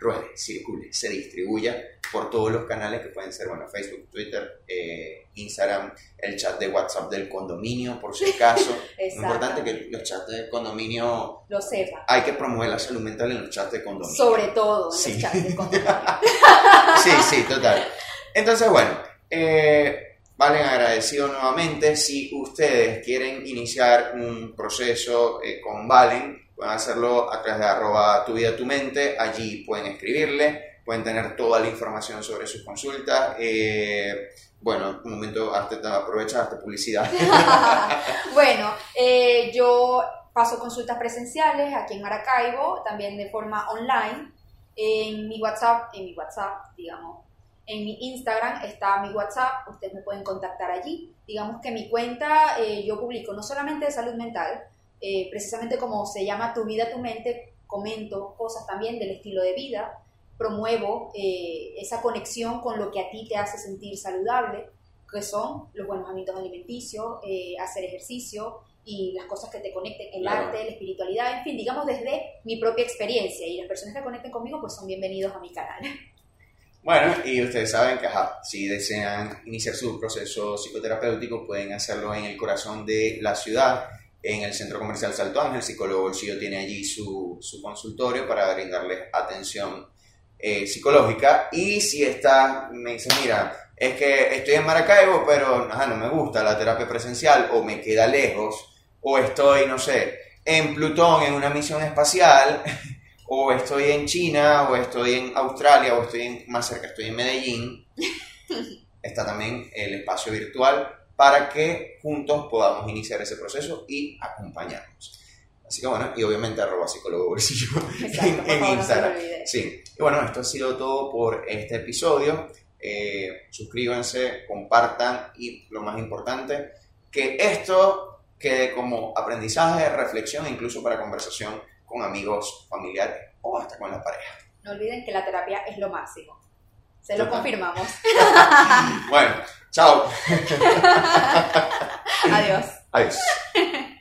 ruede, circule, se distribuya por todos los canales que pueden ser, bueno, Facebook, Twitter, eh, Instagram, el chat de WhatsApp del condominio, por si acaso. <laughs> Es importante que los chats de condominio,
Lo
hay que promover la salud mental en los chats de condominio.
Sobre todo en
Sí.
los chats de <laughs> condominio.
Sí, sí, total. Entonces, bueno, eh, Valen, agradecido nuevamente. Si ustedes quieren iniciar un proceso eh, con Valen, pueden hacerlo a través de arroba tu vida tu mente. Allí pueden escribirle, pueden tener toda la información sobre sus consultas. Eh, bueno, un momento, hasta aprovecha hasta publicidad. <laughs>
bueno, eh, yo paso consultas presenciales aquí en Maracaibo, también de forma online. En mi WhatsApp, en mi WhatsApp, digamos, en mi Instagram está mi WhatsApp, ustedes me pueden contactar allí. Digamos que mi cuenta eh, yo publico no solamente de salud mental, eh, precisamente como se llama Tu vida, tu mente, comento cosas también del estilo de vida, promuevo eh, esa conexión con lo que a ti te hace sentir saludable, que son los buenos hábitos alimenticios, eh, hacer ejercicio y las cosas que te conecten, el
Claro.
arte, la espiritualidad, en fin, digamos desde mi propia experiencia. Y las personas que conecten conmigo, pues son bienvenidos a mi canal. <laughs>
Bueno, y ustedes saben que ajá, si desean iniciar su proceso psicoterapéutico, pueden hacerlo en el corazón de la ciudad, en el Centro Comercial Salto Ángel. El psicólogo Bolsillo tiene allí su, su consultorio para brindarles atención eh, psicológica. Y si está, me dice, mira, es que estoy en Maracaibo, pero ajá, no me gusta la terapia presencial o me queda lejos, o estoy, no sé, en Plutón en una misión espacial. <laughs> o estoy en China, o estoy en Australia, o estoy en, más cerca, estoy en Medellín, <laughs> está también el espacio virtual para que juntos podamos iniciar ese proceso y acompañarnos. Así que bueno, y obviamente arroba psicólogo bolsillo <laughs>
Exacto,
en, en
no
Instagram.
olvide.
Sí, y bueno, esto ha sido todo por este episodio. Eh, suscríbanse, compartan y lo más importante, que esto quede como aprendizaje, reflexión e incluso para conversación con amigos, familiares o hasta con la pareja.
No olviden que la terapia es lo máximo. Se lo confirmamos. <laughs> <laughs>
Bueno, chao. <laughs>
Adiós.
Adiós. <laughs>